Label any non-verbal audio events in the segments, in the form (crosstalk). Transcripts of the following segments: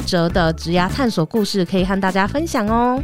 曲折的职涯探索故事可以和大家分享哦。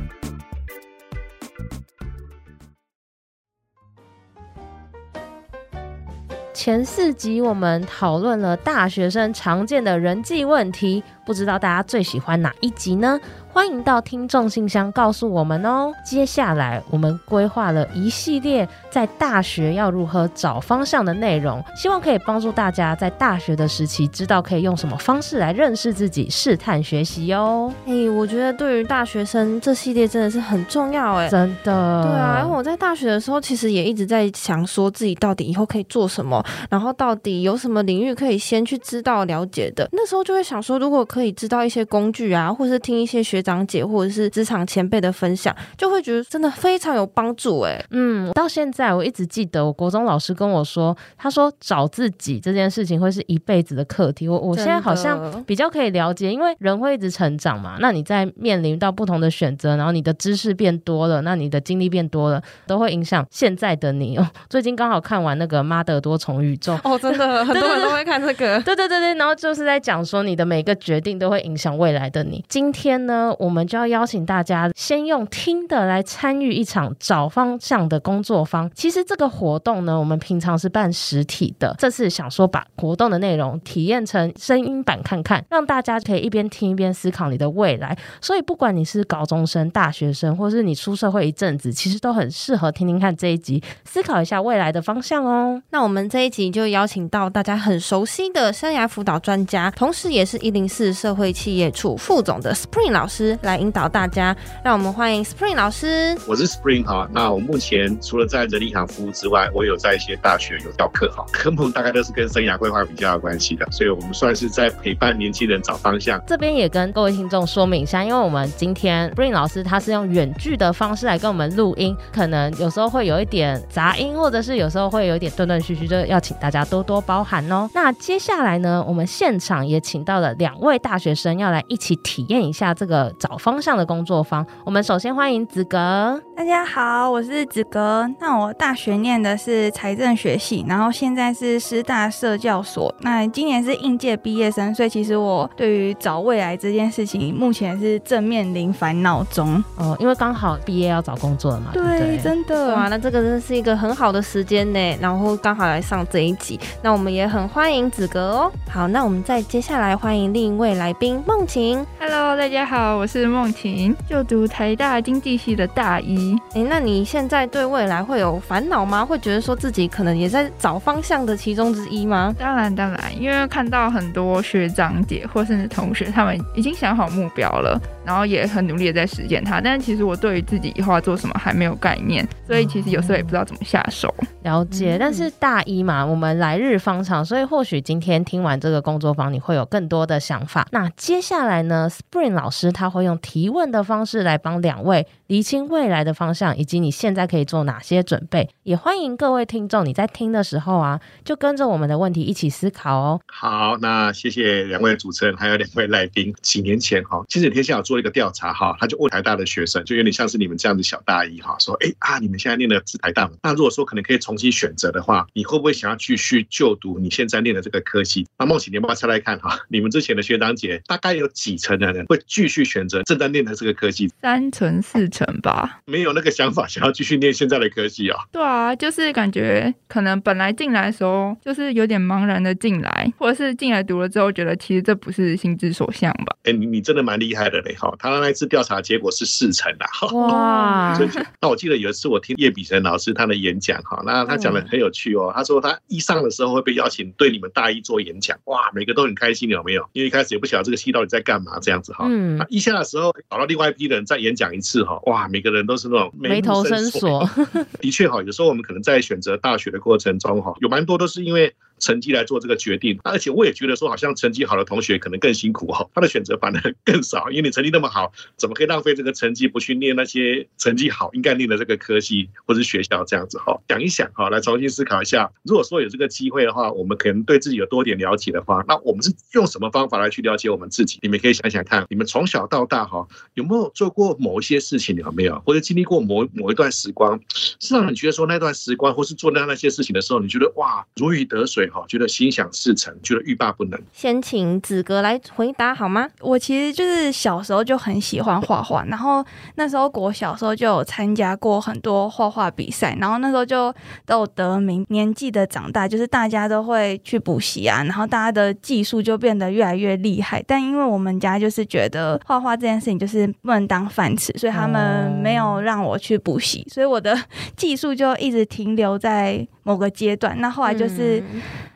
前四集我们讨论了大学生常见的人际问题，不知道大家最喜欢哪一集呢？欢迎到听众信箱告诉我们哦。接下来我们规划了一系列在大学要如何找方向的内容，希望可以帮助大家在大学的时期知道可以用什么方式来认识自己、试探学习哦。哎、欸，我觉得对于大学生这系列真的是很重要哎，真的。对啊，因为我在大学的时候其实也一直在想说自己到底以后可以做什么，然后到底有什么领域可以先去知道了解的。那时候就会想说，如果可以知道一些工具啊，或是听一些学长姐或者是职场前辈的分享，就会觉得真的非常有帮助哎。嗯，到现在我一直记得我国中老师跟我说，他说找自己这件事情会是一辈子的课题。我我现在好像比较可以了解，因为人会一直成长嘛。那你在面临到不同的选择，然后你的知识变多了，那你的经历变多了，都会影响现在的你。哦，(laughs) 最近刚好看完那个《妈的多重宇宙》哦，真的很 (laughs) 多人都会看这个。对对对对，然后就是在讲说你的每个决定都会影响未来的你。今天呢，我们就要邀请大家先用听的来参与一场找方向的工作坊。其实这个活动呢，我们平常是办实体的，这次想说把活动的内容体验成声音版看看，让大家可以一边听一边思考你的未来。所以不管你是高中生、大学生，或是你出社会一阵子，其实都很适合听听看这一集，思考一下未来的方向哦。那我们这一集就邀请到大家很熟悉的生涯辅导专家，同时也是一零四社会企业处副总的 Spring 老师来引导大家，让我们欢迎 Spring 老师。我是 Spring 哈，那我目前除了在人力行服务之外，我有在一些大学有教课哈，科目大概都是跟生涯规划比较有关系的，所以我们算是在陪伴年轻人找方向。这边也跟各位听众说明一下，因为我们今天 Spring 老师他是用远距的方式来跟我们录音，可能有时候会有一点杂音，或者是有时候会有一点断断续续，就要请大家多多包涵哦。那接下来呢，我们现场也请到了两位大学生要来一起体验一下这个找方向的工作坊。我们首先欢迎子格。大家好，我是子格。那我大学念的是财政学系，然后现在是师大社教所。那今年是应届毕业生，所以其实我对于找未来这件事情，目前是正面临烦恼中。哦，因为刚好毕业要找工作了嘛。对，对真的。哇，那这个真的是一个很好的时间呢。然后刚好来上这一集，那我们也很欢迎子格哦。好，那我们再接下来欢迎另一位来宾梦晴。Hello，大家好，我是梦晴，就读台大经济系的大一。哎，那你现在对未来会有烦恼吗？会觉得说自己可能也在找方向的其中之一吗？当然，当然，因为看到很多学长姐或甚至同学，他们已经想好目标了，然后也很努力的在实践它。但是其实我对于自己以后要做什么还没有概念，所以其实有时候也不知道怎么下手。了解，但是大一嘛，我们来日方长，所以或许今天听完这个工作坊，你会有更多的想法。那接下来呢，Spring 老师他会用提问的方式来帮两位厘清未来的方向，以及你现在可以做哪些准备。也欢迎各位听众，你在听的时候啊，就跟着我们的问题一起思考哦。好，那谢谢两位主持人，还有两位来宾。几年前哈，亲子天下有做一个调查哈，他就问台大的学生，就有点像是你们这样子小大一哈，说哎啊，你们现在念的是台大吗？那如果说可能可以重新选择的话，你会不会想要继续就读你现在念的这个科系？那梦晴，你要不要猜猜看哈，你们之前的学长姐大概有几成的人会继续选择正在念的这个科系？三成四成吧。没有那个想法，想要继续念现在的科系啊？对啊，就是感觉可能本来进来的时候就是有点茫然的进来，或者是进来读了之后觉得其实这不是心之所向吧？哎，你你真的蛮厉害的嘞哈！他那一次调查结果是四成的哈。哇！那我记得有一次我听叶丙成老师他的演讲哈，那他讲的很有趣哦。他说他一上的时候会被邀请对你们大一做演讲，哇，每个都很开心，有没有？因为一开始也不晓得这个戏到底在干嘛这样子哈。嗯。他一下的时候找到另外一批人再演讲一次哈，哇，每个人都是那种眉头深锁。(laughs) 的确哈，有时候我们可能在选择大学的过程中哈，有蛮多都是因为成绩来做这个决定。而且我也觉得说，好像成绩好的同学可能更辛苦哈，他的选择反而更少，因为你成绩那么好，怎么可以浪费这个成绩不去念那些成绩好应该念的这个科系或者学校这样子哈？想一想哈，来重新思考一下，如果说有这个机会的话，我们可能对自己有多点了解的话，那我们是用什么方法来去了解我们自己？你们可以想想看，你们从小到大哈，有没有做过某一些事情？有没有或者经历过某某一段时光，是让你觉得说那段时光，或是做那那些事情的时候，你觉得哇如鱼得水哈，觉得心想事成，觉得欲罢不能。先请子格来回答好吗？我其实就是小时候就很喜欢画画，然后那时候国小时候就有参加过很多画画比赛，然后那时候就都有得名。年纪的长大，就是大家都会去补习啊，然后大家的技术就变得越来越厉害。但因为我们家就是觉得画画这件事情就是不能当饭吃，所以他们没有让我去补习，所以我的技术就一直停留在某个阶段。那后来就是。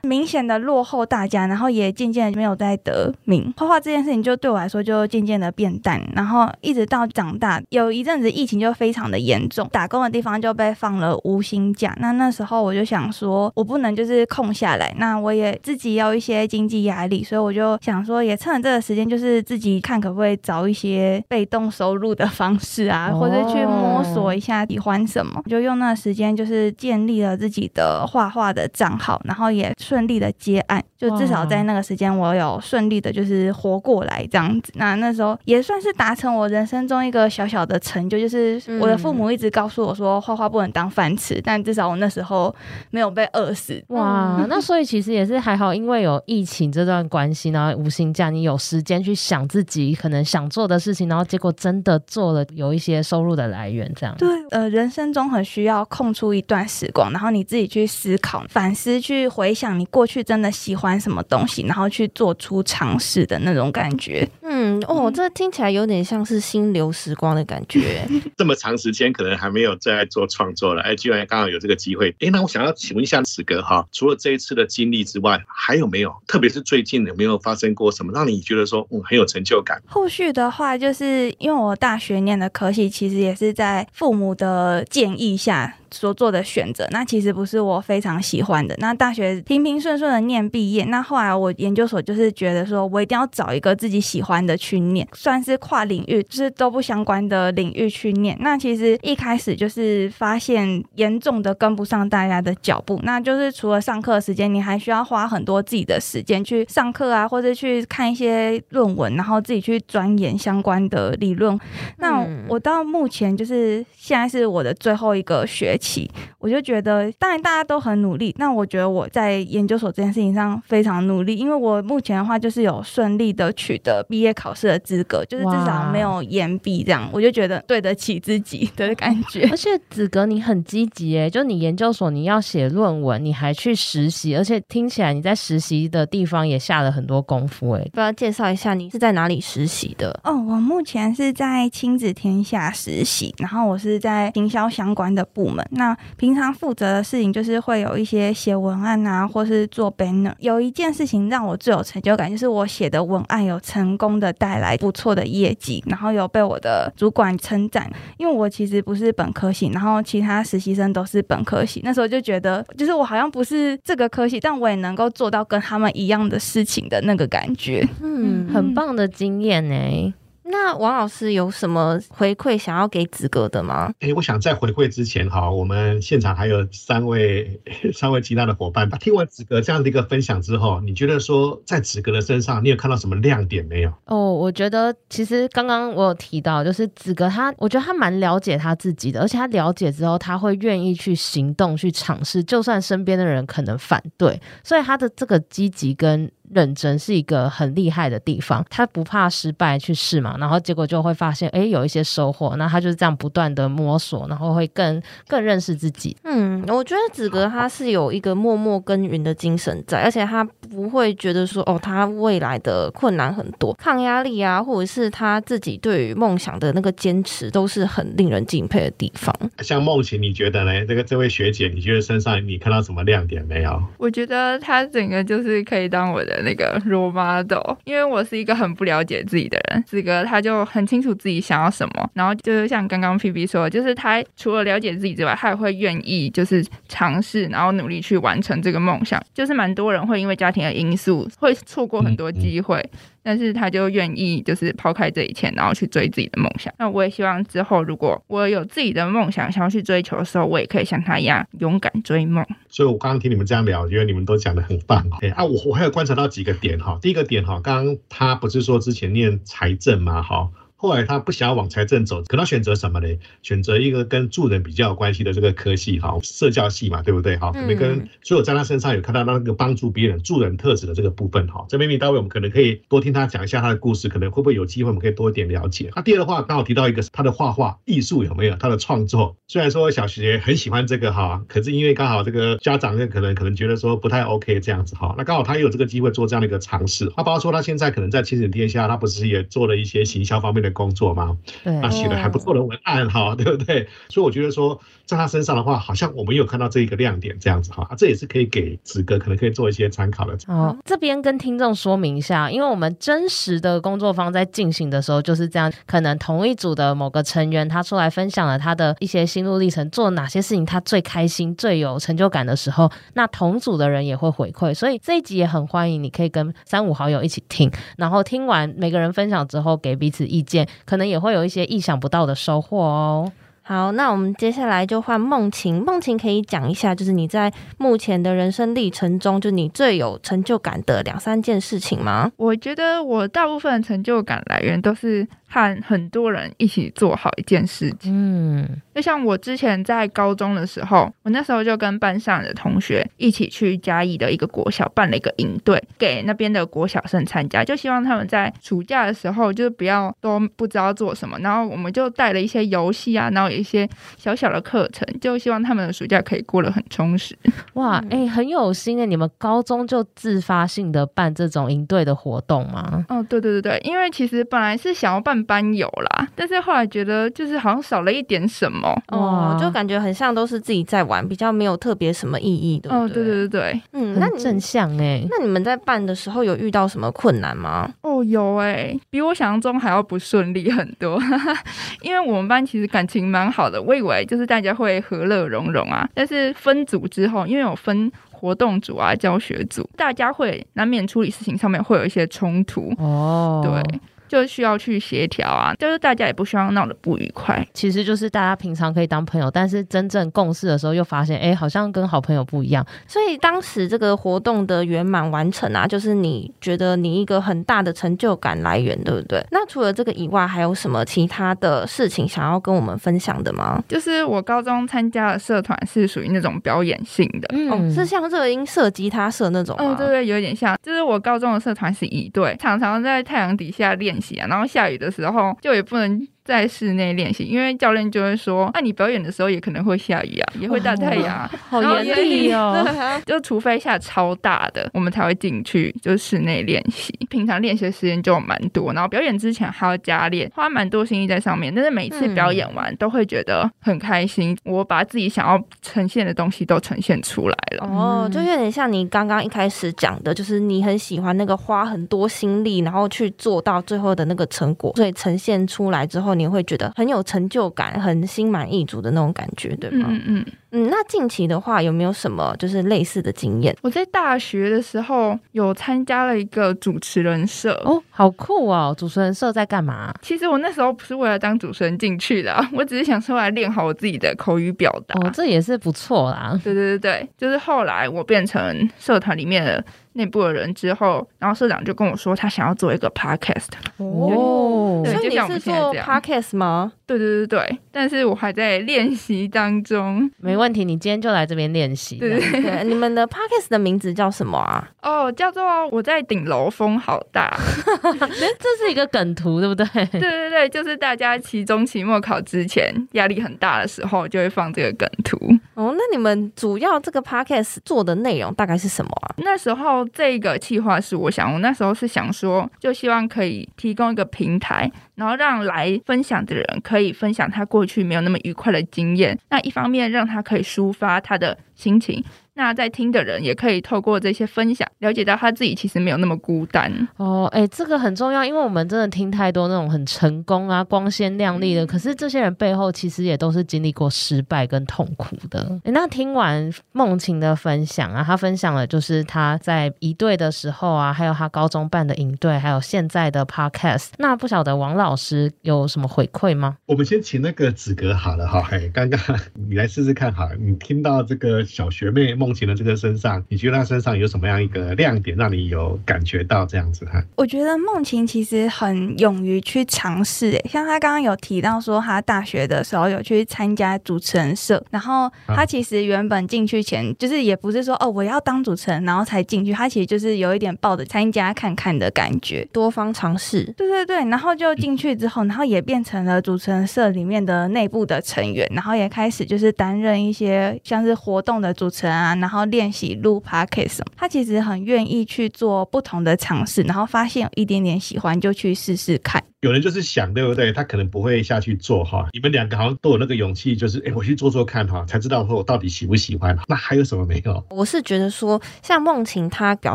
明显的落后大家，然后也渐渐没有再得名。画画这件事情就对我来说就渐渐的变淡，然后一直到长大，有一阵子疫情就非常的严重，打工的地方就被放了无薪假。那那时候我就想说，我不能就是空下来，那我也自己要一些经济压力，所以我就想说，也趁着这个时间，就是自己看可不可以找一些被动收入的方式啊，或者去摸索一下喜欢什么，就用那个时间就是建立了自己的画画的账号，然后也。顺利的接案，就至少在那个时间，我有顺利的，就是活过来这样子。那那时候也算是达成我人生中一个小小的成就，就是我的父母一直告诉我说，画画不能当饭吃，但至少我那时候没有被饿死。哇，那所以其实也是还好，因为有疫情这段关系，然后无薪假，你有时间去想自己可能想做的事情，然后结果真的做了，有一些收入的来源，这样。对，呃，人生中很需要空出一段时光，然后你自己去思考、反思、去回想。你过去真的喜欢什么东西，然后去做出尝试的那种感觉。嗯，哦，这听起来有点像是心流时光的感觉。(laughs) 这么长时间可能还没有再做创作了，哎，居然刚好有这个机会。哎，那我想要请问一下子格哈，除了这一次的经历之外，还有没有？特别是最近有没有发生过什么让你觉得说，嗯，很有成就感？后续的话，就是因为我大学念的科系，其实也是在父母的建议下。所做的选择，那其实不是我非常喜欢的。那大学平平顺顺的念毕业，那后来我研究所就是觉得说，我一定要找一个自己喜欢的去念，算是跨领域，就是都不相关的领域去念。那其实一开始就是发现严重的跟不上大家的脚步，那就是除了上课时间，你还需要花很多自己的时间去上课啊，或者去看一些论文，然后自己去钻研相关的理论。那我到目前就是现在是我的最后一个学期。我就觉得，当然大家都很努力。那我觉得我在研究所这件事情上非常努力，因为我目前的话就是有顺利的取得毕业考试的资格，就是至少没有延毕这样。我就觉得对得起自己的感觉。而且子格你很积极诶，就你研究所你要写论文，你还去实习，而且听起来你在实习的地方也下了很多功夫诶。不要介绍一下你是在哪里实习的？哦，我目前是在亲子天下实习，然后我是在营销相关的部门。那平常负责的事情就是会有一些写文案啊，或是做 banner。有一件事情让我最有成就感，就是我写的文案有成功的带来不错的业绩，然后有被我的主管称赞。因为我其实不是本科系，然后其他实习生都是本科系，那时候就觉得，就是我好像不是这个科系，但我也能够做到跟他们一样的事情的那个感觉。嗯，很棒的经验呢。那王老师有什么回馈想要给子格的吗？哎，我想在回馈之前哈，我们现场还有三位 (laughs) 三位其他的伙伴吧。听完子格这样的一个分享之后，你觉得说在子格的身上，你有看到什么亮点没有？哦，我觉得其实刚刚我有提到，就是子格他，我觉得他蛮了解他自己的，而且他了解之后，他会愿意去行动去尝试，就算身边的人可能反对，所以他的这个积极跟。认真是一个很厉害的地方，他不怕失败去试嘛，然后结果就会发现，哎，有一些收获。那他就是这样不断的摸索，然后会更更认识自己。嗯，我觉得子格他是有一个默默耕耘的精神在，而且他不会觉得说，哦，他未来的困难很多，抗压力啊，或者是他自己对于梦想的那个坚持，都是很令人敬佩的地方。像梦晴，你觉得呢？这个这位学姐，你觉得身上你看到什么亮点没有？我觉得他整个就是可以当我的。那个 role model，因为我是一个很不了解自己的人，子格他就很清楚自己想要什么，然后就是像刚刚 P P 说的，就是他除了了解自己之外，他也会愿意就就是尝试，然后努力去完成这个梦想。就是蛮多人会因为家庭的因素会错过很多机会。但是他就愿意就是抛开这一切，然后去追自己的梦想。那我也希望之后，如果我有自己的梦想想要去追求的时候，我也可以像他一样勇敢追梦。所以我刚刚听你们这样聊，我觉得你们都讲得很棒。哎啊，我我还有观察到几个点哈。第一个点哈，刚刚他不是说之前念财政吗？哈。后来他不想要往财政走，可能选择什么呢？选择一个跟助人比较有关系的这个科系，哈，社教系嘛，对不对？哈，可能跟所有在他身上有看到那个帮助别人、助人特质的这个部分，哈。这边大卫，我们可能可以多听他讲一下他的故事，可能会不会有机会，我们可以多一点了解。那第二的话，刚好提到一个他的画画艺术有没有？他的创作，虽然说小学很喜欢这个哈，可是因为刚好这个家长可能可能觉得说不太 OK 这样子哈。那刚好他也有这个机会做这样的一个尝试。他包括说他现在可能在亲子天下，他不是也做了一些行销方面的工作吗？对，那写的还不错的文案哈，对不对？所以我觉得说，在他身上的话，好像我们有看到这一个亮点这样子哈，这也是可以给子哥可能可以做一些参考的。哦，这边跟听众说明一下，因为我们真实的工作坊在进行的时候就是这样，可能同一组的某个成员他出来分享了他的一些心路历程，做哪些事情他最开心、最有成就感的时候，那同组的人也会回馈，所以这一集也很欢迎，你可以跟三五好友一起听，然后听完每个人分享之后给彼此意见，可能也会。有一些意想不到的收获哦。好，那我们接下来就换梦晴。梦晴可以讲一下，就是你在目前的人生历程中，就你最有成就感的两三件事情吗？我觉得我大部分成就感来源都是。和很多人一起做好一件事情，嗯，就像我之前在高中的时候，我那时候就跟班上的同学一起去嘉义的一个国小办了一个营队，给那边的国小生参加，就希望他们在暑假的时候就是不要都不知道做什么，然后我们就带了一些游戏啊，然后有一些小小的课程，就希望他们的暑假可以过得很充实。哇，哎、欸，很有心诶，你们高中就自发性的办这种营队的活动吗？哦，对对对对，因为其实本来是想要办。班有啦，但是后来觉得就是好像少了一点什么。哦，就感觉很像都是自己在玩，比较没有特别什么意义的。哦，对对对对，嗯，那正向哎，那你们在办的时候有遇到什么困难吗？哦，有哎、欸，比我想象中还要不顺利很多，(laughs) 因为我们班其实感情蛮好的，我以为就是大家会和乐融融啊，但是分组之后，因为有分活动组啊、教学组，大家会难免处理事情上面会有一些冲突。哦，对。就需要去协调啊，就是大家也不希望闹得不愉快。其实就是大家平常可以当朋友，但是真正共事的时候又发现，哎，好像跟好朋友不一样。所以当时这个活动的圆满完成啊，就是你觉得你一个很大的成就感来源，对不对？那除了这个以外，还有什么其他的事情想要跟我们分享的吗？就是我高中参加的社团是属于那种表演性的，嗯，哦、是像热音社、吉他社那种吗？哦，对对，有点像。就是我高中的社团是一队，常常在太阳底下练。然后下雨的时候，就也不能。在室内练习，因为教练就会说，那、啊、你表演的时候也可能会下雨啊，也会大太阳，啊好严厉哦。(laughs) 就除非下超大的，我们才会进去，就是室内练习。平常练习的时间就蛮多，然后表演之前还要加练，花蛮多心意在上面。但是每次表演完都会觉得很开心，我把自己想要呈现的东西都呈现出来了。哦，就有点像你刚刚一开始讲的，就是你很喜欢那个花很多心力，然后去做到最后的那个成果，所以呈现出来之后。你会觉得很有成就感，很心满意足的那种感觉，对吗？嗯嗯嗯。那近期的话，有没有什么就是类似的经验？我在大学的时候有参加了一个主持人社哦，好酷哦！主持人社在干嘛？其实我那时候不是为了当主持人进去的，(laughs) 我只是想出来练好我自己的口语表达。哦，这也是不错啦。对对对对，就是后来我变成社团里面的。内部的人之后，然后社长就跟我说，他想要做一个 podcast。哦，所以你是做 podcast 吗？对对对对，但是我还在练习当中。没问题，你今天就来这边练习。对对对，你们的 podcast 的名字叫什么啊？哦，叫做我在顶楼风好大。(laughs) (laughs) 这是一个梗图，对不对？对对对，就是大家期中、期末考之前压力很大的时候，就会放这个梗图。哦，那你们主要这个 podcast 做的内容大概是什么啊？那时候。这个计划是我想，我那时候是想说，就希望可以提供一个平台，然后让来分享的人可以分享他过去没有那么愉快的经验。那一方面让他可以抒发他的心情。那在听的人也可以透过这些分享，了解到他自己其实没有那么孤单哦。哎、欸，这个很重要，因为我们真的听太多那种很成功啊、光鲜亮丽的，可是这些人背后其实也都是经历过失败跟痛苦的。欸、那听完梦晴的分享啊，他分享了就是他在一队的时候啊，还有他高中办的营队，还有现在的 podcast。那不晓得王老师有什么回馈吗？我们先请那个子格好了哈，嘿，刚刚 (laughs) 你来试试看哈，你听到这个小学妹梦晴的这个身上，你觉得他身上有什么样一个亮点，让你有感觉到这样子哈？我觉得梦晴其实很勇于去尝试，诶，像他刚刚有提到说，他大学的时候有去参加主持人社，然后他其实原本进去前，就是也不是说哦我要当主持人，然后才进去，他其实就是有一点抱着参加看看的感觉，多方尝试。对对对，然后就进去之后，然后也变成了主持人社里面的内部的成员，然后也开始就是担任一些像是活动的主持人啊，然后练习录 podcast。他其实很愿意去做不同的尝试，然后发现有一点点喜欢就去试试看。有人就是想，对不对？他可能不会下去做哈。你们两个好像都有那个勇气，就是哎，我去做做看哈，才知道说我到底喜不喜欢。那还有什么没有？我是觉得说，像梦晴，她表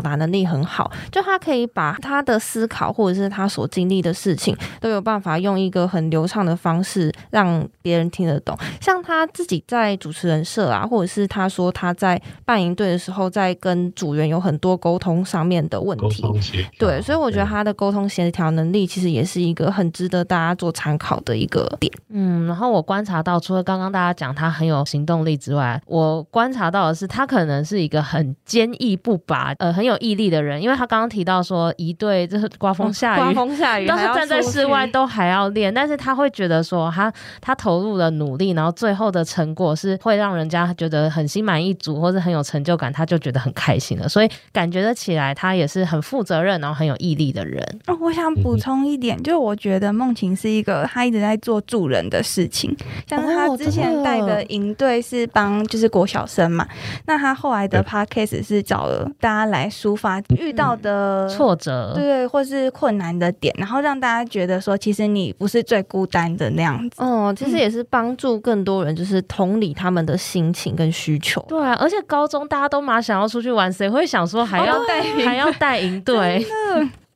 达能力很好，就她可以把她的思考或者是她所经历的事情，都有办法用一个很流畅的方式让别人听得懂。像他自己在主持人社啊，或者是他说他在办营队的时候，在跟组员有很多沟通上面的问题。对，所以我觉得他的沟通协调能力其实也是一。一个很值得大家做参考的一个点，嗯，然后我观察到，除了刚刚大家讲他很有行动力之外，我观察到的是他可能是一个很坚毅不拔，呃，很有毅力的人，因为他刚刚提到说，一队就是刮风下雨，刮风下雨，都是站在室外都还要练，但是他会觉得说，他他投入了努力，然后最后的成果是会让人家觉得很心满意足，或者很有成就感，他就觉得很开心了，所以感觉得起来，他也是很负责任，然后很有毅力的人。哦，我想补充一点，就。我觉得梦晴是一个，他一直在做助人的事情，像是他之前带的营队是帮就是国小生嘛，那他后来的 podcast 是找了大家来抒发遇到的挫折，对对，或是困难的点，然后让大家觉得说，其实你不是最孤单的那样子。哦，其实也是帮助更多人，就是同理他们的心情跟需求。对啊，而且高中大家都蛮想要出去玩，谁会想说还要带还要带营队？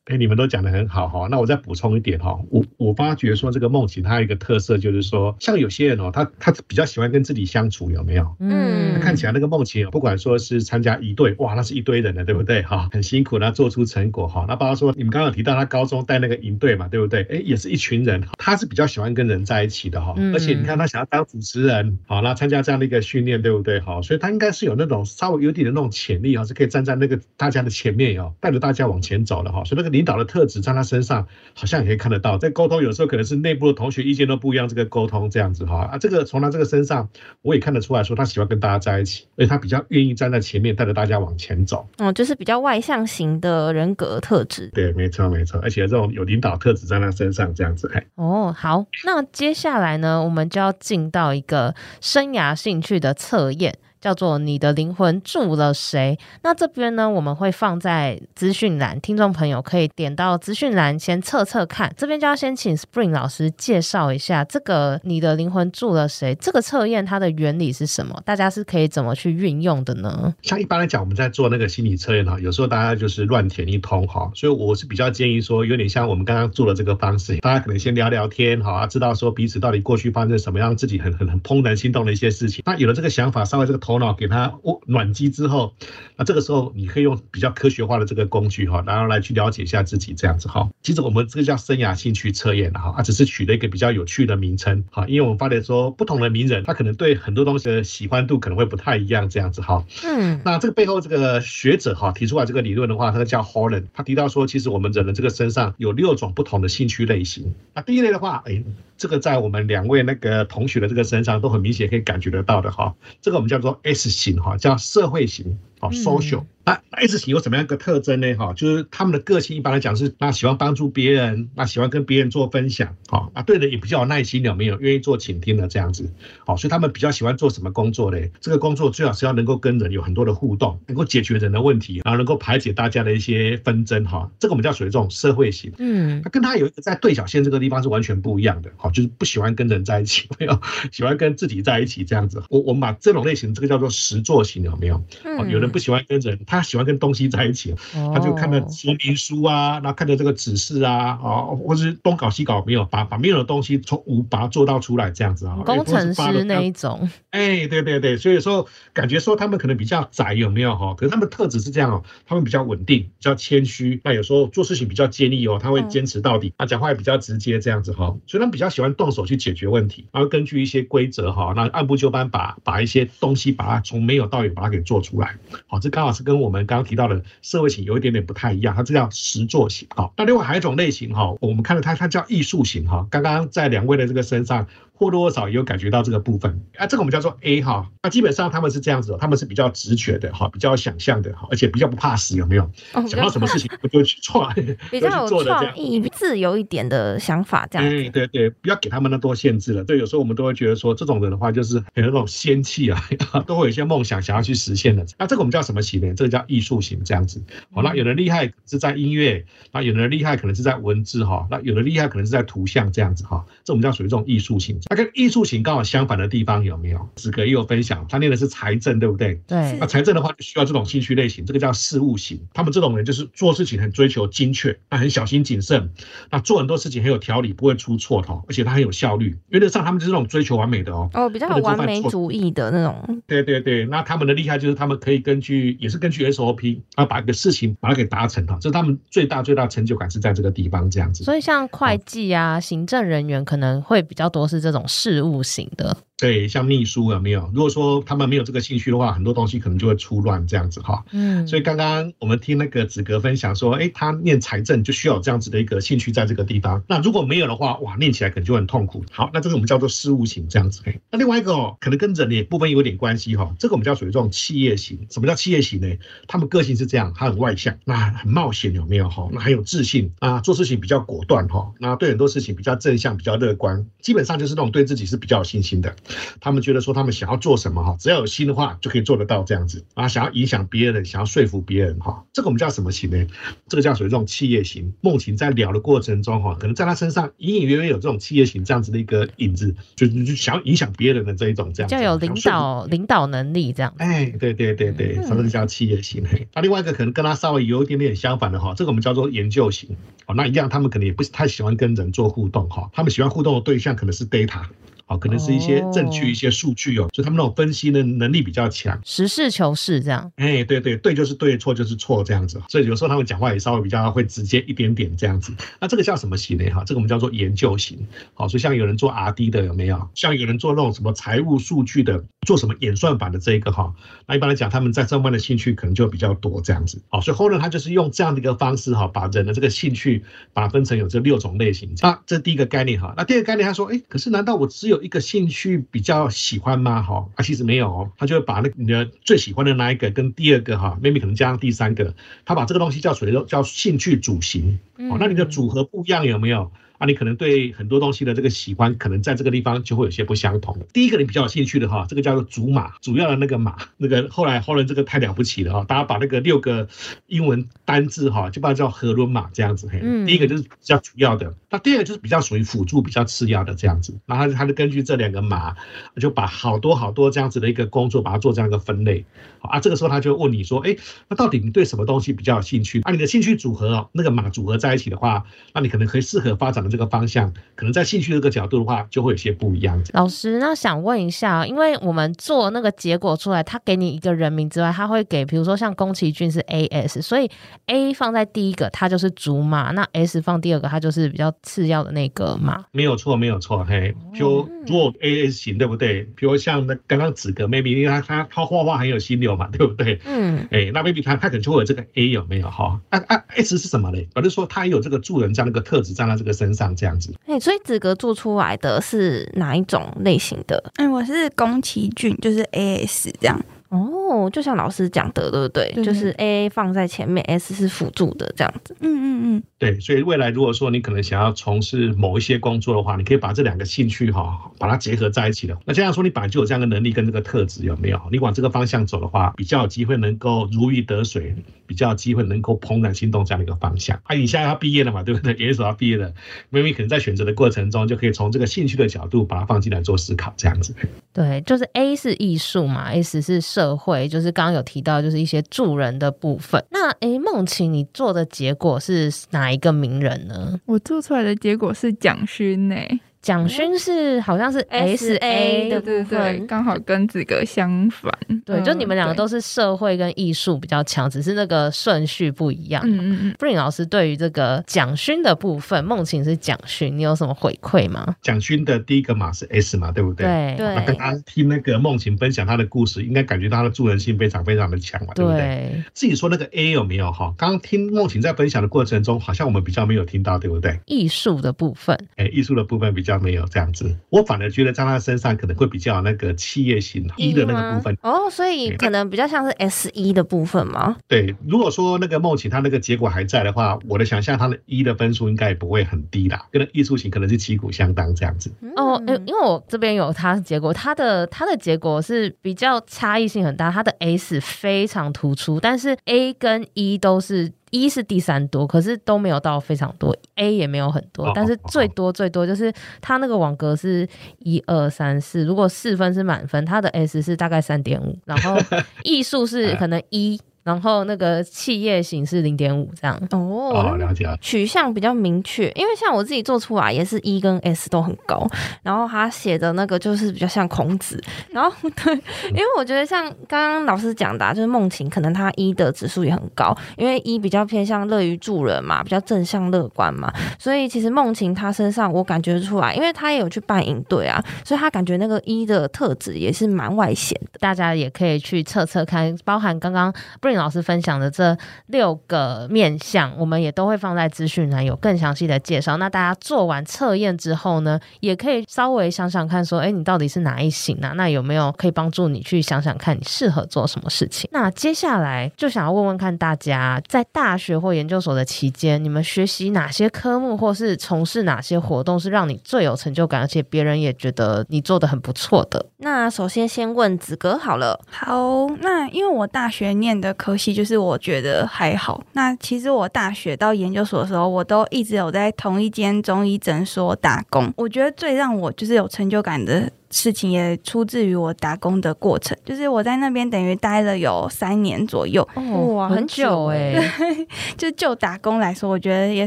哎，你们都讲得很好哈，那我再补充一点哈，我我发觉说这个梦晴她有一个特色，就是说像有些人哦，他他比较喜欢跟自己相处，有没有？嗯，看起来那个梦晴，不管说是参加一队，哇，那是一堆人的，对不对？哈，很辛苦，那做出成果哈。那包括说你们刚刚提到他高中带那个营队嘛，对不对？哎，也是一群人，他是比较喜欢跟人在一起的哈。而且你看他想要当主持人，好，那参加这样的一个训练，对不对？好，所以他应该是有那种稍微有点的那种潜力啊，是可以站在那个大家的前面哦，带着大家往前走的哈。所以那个领导的特质在他身上好像也可以看得到，在沟通有时候可能是内部的同学意见都不一样，这个沟通这样子哈啊，这个从他这个身上我也看得出来说他喜欢跟大家在一起，而且他比较愿意站在前面带着大家往前走。嗯，就是比较外向型的人格特质。对，没错没错，而且这种有领导特质在他身上这样子。哎，哦，好，那接下来呢，我们就要进到一个生涯兴趣的测验。叫做你的灵魂住了谁？那这边呢，我们会放在资讯栏，听众朋友可以点到资讯栏先测测看。这边就要先请 Spring 老师介绍一下这个你的灵魂住了谁？这个测验它的原理是什么？大家是可以怎么去运用的呢？像一般来讲，我们在做那个心理测验哈，有时候大家就是乱填一通哈，所以我是比较建议说，有点像我们刚刚做的这个方式，大家可能先聊聊天哈，知道说彼此到底过去发生什么样，自己很很很怦然心动的一些事情。那有了这个想法，稍微这个头脑给他暖机之后，那这个时候你可以用比较科学化的这个工具哈，然后来去了解一下自己这样子哈。其实我们这个叫生涯兴趣测验哈，啊，只是取了一个比较有趣的名称哈，因为我们发现说不同的名人他可能对很多东西的喜欢度可能会不太一样这样子哈。嗯，那这个背后这个学者哈提出来这个理论的话，他叫 Holland，他提到说其实我们人的这个身上有六种不同的兴趣类型。那第一类的话，哎，这个在我们两位那个同学的这个身上都很明显可以感觉得到的哈。这个我们叫做 S 型哈，叫社会型。哦，social。那 S 型有什么样一个特征呢？哈，就是他们的个性一般来讲是，那喜欢帮助别人，那喜欢跟别人做分享，好，啊，对人也比较有耐心，有没有愿意做倾听的这样子？好，所以他们比较喜欢做什么工作呢？这个工作最好是要能够跟人有很多的互动，能够解决人的问题，然后能够排解大家的一些纷争，哈，这个我们叫属于这种社会型。嗯，他跟他有一个在对角线这个地方是完全不一样的，好，就是不喜欢跟人在一起，没有喜欢跟自己在一起这样子。我我们把这种类型这个叫做实作型，有没有？有人不喜欢跟人，他喜欢跟东西在一起，他就看着说明书啊，然后看着这个指示啊，啊，或者是东搞西搞，没有把把没有的东西从无把它做到出来这样子啊。工程师那一种，(laughs) 哎，对对对，所以说感觉说他们可能比较宅，有没有哈？可是他们特质是这样哦，他们比较稳定，比较谦虚，那有时候做事情比较坚毅哦，他会坚持到底，他讲话也比较直接这样子哈，所以他们比较喜欢动手去解决问题，然后根据一些规则哈，那按部就班把把一些东西把它从没有到有把它给做出来，好，这刚好是跟我们刚刚提到的社会型有一点点不太一样，它这叫实作型。好，那另外还有一种类型哈，我们看到它，它叫艺术型哈。刚刚在两位的这个身上。或多或少也有感觉到这个部分啊，这个我们叫做 A 哈，那基本上他们是这样子，他们是比较直觉的哈，比较想象的哈，而且比较不怕死，有没有？想到什么事情我就去创，比较 (laughs) 有创意、自由一点的想法，这样。对对对，不要给他们那么多限制了。对，有时候我们都会觉得说，这种人的话就是有那种仙气啊，(laughs) 都会有一些梦想想要去实现的。那这个我们叫什么型呢？这个叫艺术型这样子。好，那有的厉害是在音乐，那有的厉害可能是在文字哈，那有的厉害可能是在图像这样子哈。这我们叫属于这种艺术型。那跟艺术型刚好相反的地方有没有？子格也有分享，他念的是财政，对不对？对。那财政的话就需要这种兴趣类型，这个叫事务型。他们这种人就是做事情很追求精确，那很小心谨慎，那做很多事情很有条理，不会出错哈，而且他很有效率。原则上他们就是这种追求完美的哦。哦，比较有完美主义的那种。对对对，那他们的厉害就是他们可以根据，也是根据 SOP 啊，把一个事情把它给达成哈，这是他们最大最大成就感是在这个地方这样子。所以像会计啊、哦、行政人员可能会比较多是这种事务型的。对，像秘书有没有？如果说他们没有这个兴趣的话，很多东西可能就会出乱这样子哈。嗯，所以刚刚我们听那个子格分享说，哎，他念财政就需要有这样子的一个兴趣在这个地方。那如果没有的话，哇，念起来可能就很痛苦。好，那这个我们叫做事务型这样子。那另外一个哦，可能跟人的部分有点关系哈。这个我们叫属于这种企业型。什么叫企业型呢？他们个性是这样，他很外向，那很冒险有没有哈？那很有自信啊，做事情比较果断哈。那对很多事情比较正向，比较乐观，基本上就是那种对自己是比较有信心的。他们觉得说他们想要做什么哈，只要有心的话就可以做得到这样子啊。想要影响别人，想要说服别人哈，这个我们叫什么型呢？这个叫属于这种企业型。梦晴在聊的过程中哈，可能在他身上隐隐约约有这种企业型这样子的一个影子，就就想要影响别人的这一种这样子。叫有领导领导能力这样。哎，对对对对，这个叫企业型。嘿，那另外一个可能跟他稍微有一点点相反的哈，这个我们叫做研究型。哦，那一样，他们可能也不是太喜欢跟人做互动哈，他们喜欢互动的对象可能是 data。哦，可能是一些证据、一些数据哦，所以他们那种分析的能力比较强，实事求是这样。哎，对对对，就是对，错就是错这样子。所以有时候他们讲话也稍微比较会直接一点点这样子。那这个叫什么型呢？哈，这个我们叫做研究型。好，所以像有人做 RD 的有没有？像有人做那种什么财务数据的，做什么演算法的这一个哈。那一般来讲，他们在这方面的兴趣可能就比较多这样子。好，所以后来他就是用这样的一个方式哈，把人的这个兴趣把它分成有这六种类型。啊，这是第一个概念哈。那第二个概念他说，哎，可是难道我只有一个兴趣？比较喜欢吗？哈，啊，其实没有哦，他就会把那你的最喜欢的那一个跟第二个哈，maybe 可能加上第三个，他把这个东西叫属于叫兴趣组型，哦，那你的组合不一样有没有？啊，你可能对很多东西的这个喜欢，可能在这个地方就会有些不相同。第一个你比较有兴趣的哈，这个叫做主码，主要的那个码，那个后来后来这个太了不起了哈，大家把那个六个英文单字哈，就把它叫荷轮码这样子。嘿，第一个就是比较主要的，那第二个就是比较属于辅助、比较次要的这样子。然后他就根据这两个码，就把好多好多这样子的一个工作，把它做这样一个分类。啊，这个时候他就问你说，哎，那到底你对什么东西比较有兴趣？啊，你的兴趣组合哦，那个码组合在一起的话，那你可能可以适合发展的。这个方向可能在兴趣这个角度的话，就会有些不一样。老师，那想问一下，因为我们做那个结果出来，他给你一个人名之外，他会给，比如说像宫崎骏是 A S，所以 A 放在第一个，它就是主码；那 S 放第二个，它就是比较次要的那个马。没有错，没有错。嘿，就如果 A S 型，对不对？比如像那刚刚子格 maybe 因为他他他画画很有心流嘛，(laughs) 对不对？嗯。哎，那 maybe 他他可能就会有这个 A 有没有哈？啊啊 S 是什么嘞？反正说他有这个助人这样的一个特质，在他这个身上这样子。所以子格做出来的是哪一种类型的？哎，我是宫崎骏，就是 A S 这样。哦，就像老师讲的，对不对？对就是 A 放在前面，S 是辅助的这样子。嗯嗯嗯，对，所以未来如果说你可能想要从事某一些工作的话，你可以把这两个兴趣哈，把它结合在一起的。那这样说，你本来就有这样的能力跟这个特质，有没有？你往这个方向走的话，比较有机会能够如鱼得水，比较有机会能够怦然心动这样的一个方向。啊，你现在要毕业了嘛，对不对？研究所要毕业了，妹妹可能在选择的过程中，就可以从这个兴趣的角度把它放进来做思考，这样子。对，就是 A 是艺术嘛，S 是社社会，就是刚刚有提到，就是一些助人的部分。那诶，梦晴，你做的结果是哪一个名人呢？我做出来的结果是蒋勋呢。蒋勋是好像是 S A 的部分，刚好跟子格相反。对，就你们两个都是社会跟艺术比较强，只是那个顺序不一样。嗯嗯嗯。Brin 老师对于这个蒋勋的部分，梦晴是蒋勋，你有什么回馈吗？蒋勋的第一个码是 S 嘛，对不对？对对。刚刚听那个梦晴分享他的故事，应该感觉到他的助人性非常非常的强嘛，对不对？自己说那个 A 有没有哈？刚刚听梦晴在分享的过程中，好像我们比较没有听到，对不对？艺术的部分，哎，艺术的部分比较没有这样子。我反而觉得在他身上可能会比较那个企业型一的那个部分哦，所以可能比较像是 S 一的部分吗？对，如果说那个梦琪他那个结果还在的话，我的想象他的一的分数应该也不会很低啦，跟艺术型可能是旗鼓相当这样子。哦，因为我这边有他的结果，他的他的结果是比较差异性很大，他的 S 非常突出，但是 A 跟 E 都是。一是第三多，可是都没有到非常多，A 也没有很多，但是最多最多就是它那个网格是一二三四，如果四分是满分，它的 S 是大概三点五，然后 (laughs) 艺术是可能一。然后那个企业型是零点五这样。哦，了解了，取向比较明确，因为像我自己做出来也是 E 跟 S 都很高，然后他写的那个就是比较像孔子，(laughs) 然后 (laughs) 对，因为我觉得像刚刚老师讲的，啊，就是梦晴可能他 E 的指数也很高，因为 E 比较偏向乐于助人嘛，比较正向乐观嘛，所以其实梦晴他身上我感觉出来，因为他也有去办营队啊，所以他感觉那个 E 的特质也是蛮外显的，大家也可以去测测看，包含刚刚老师分享的这六个面向，我们也都会放在资讯栏有更详细的介绍。那大家做完测验之后呢，也可以稍微想想看，说，哎，你到底是哪一型啊？那有没有可以帮助你去想想看，你适合做什么事情？那接下来就想要问问看大家，在大学或研究所的期间，你们学习哪些科目，或是从事哪些活动，是让你最有成就感，而且别人也觉得你做得很不错的？那首先先问子哥好了。好，那因为我大学念的可惜。就是我觉得还好。那其实我大学到研究所的时候，我都一直有在同一间中医诊所打工。我觉得最让我就是有成就感的事情，也出自于我打工的过程。就是我在那边等于待了有三年左右，哇，很久哎、欸。(laughs) 就就打工来说，我觉得也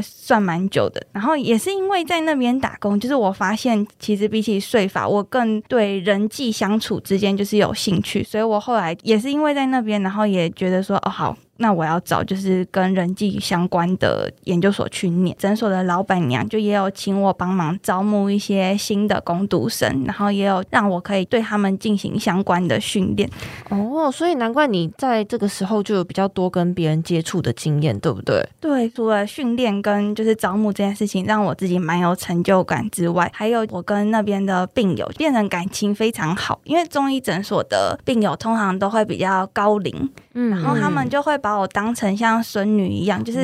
算蛮久的。然后也是因为在那边打工，就是我发现其实比起税法，我更对人际相处之间就是有兴趣。所以我后来也是因为在那边，然后也觉得说，哦，好。那我要找就是跟人际相关的研究所去念。诊所的老板娘就也有请我帮忙招募一些新的工读生，然后也有让我可以对他们进行相关的训练。哦，所以难怪你在这个时候就有比较多跟别人接触的经验，对不对？对，除了训练跟就是招募这件事情让我自己蛮有成就感之外，还有我跟那边的病友变成感情非常好。因为中医诊所的病友通常都会比较高龄，嗯，然后他们就会。把我当成像孙女一样，就是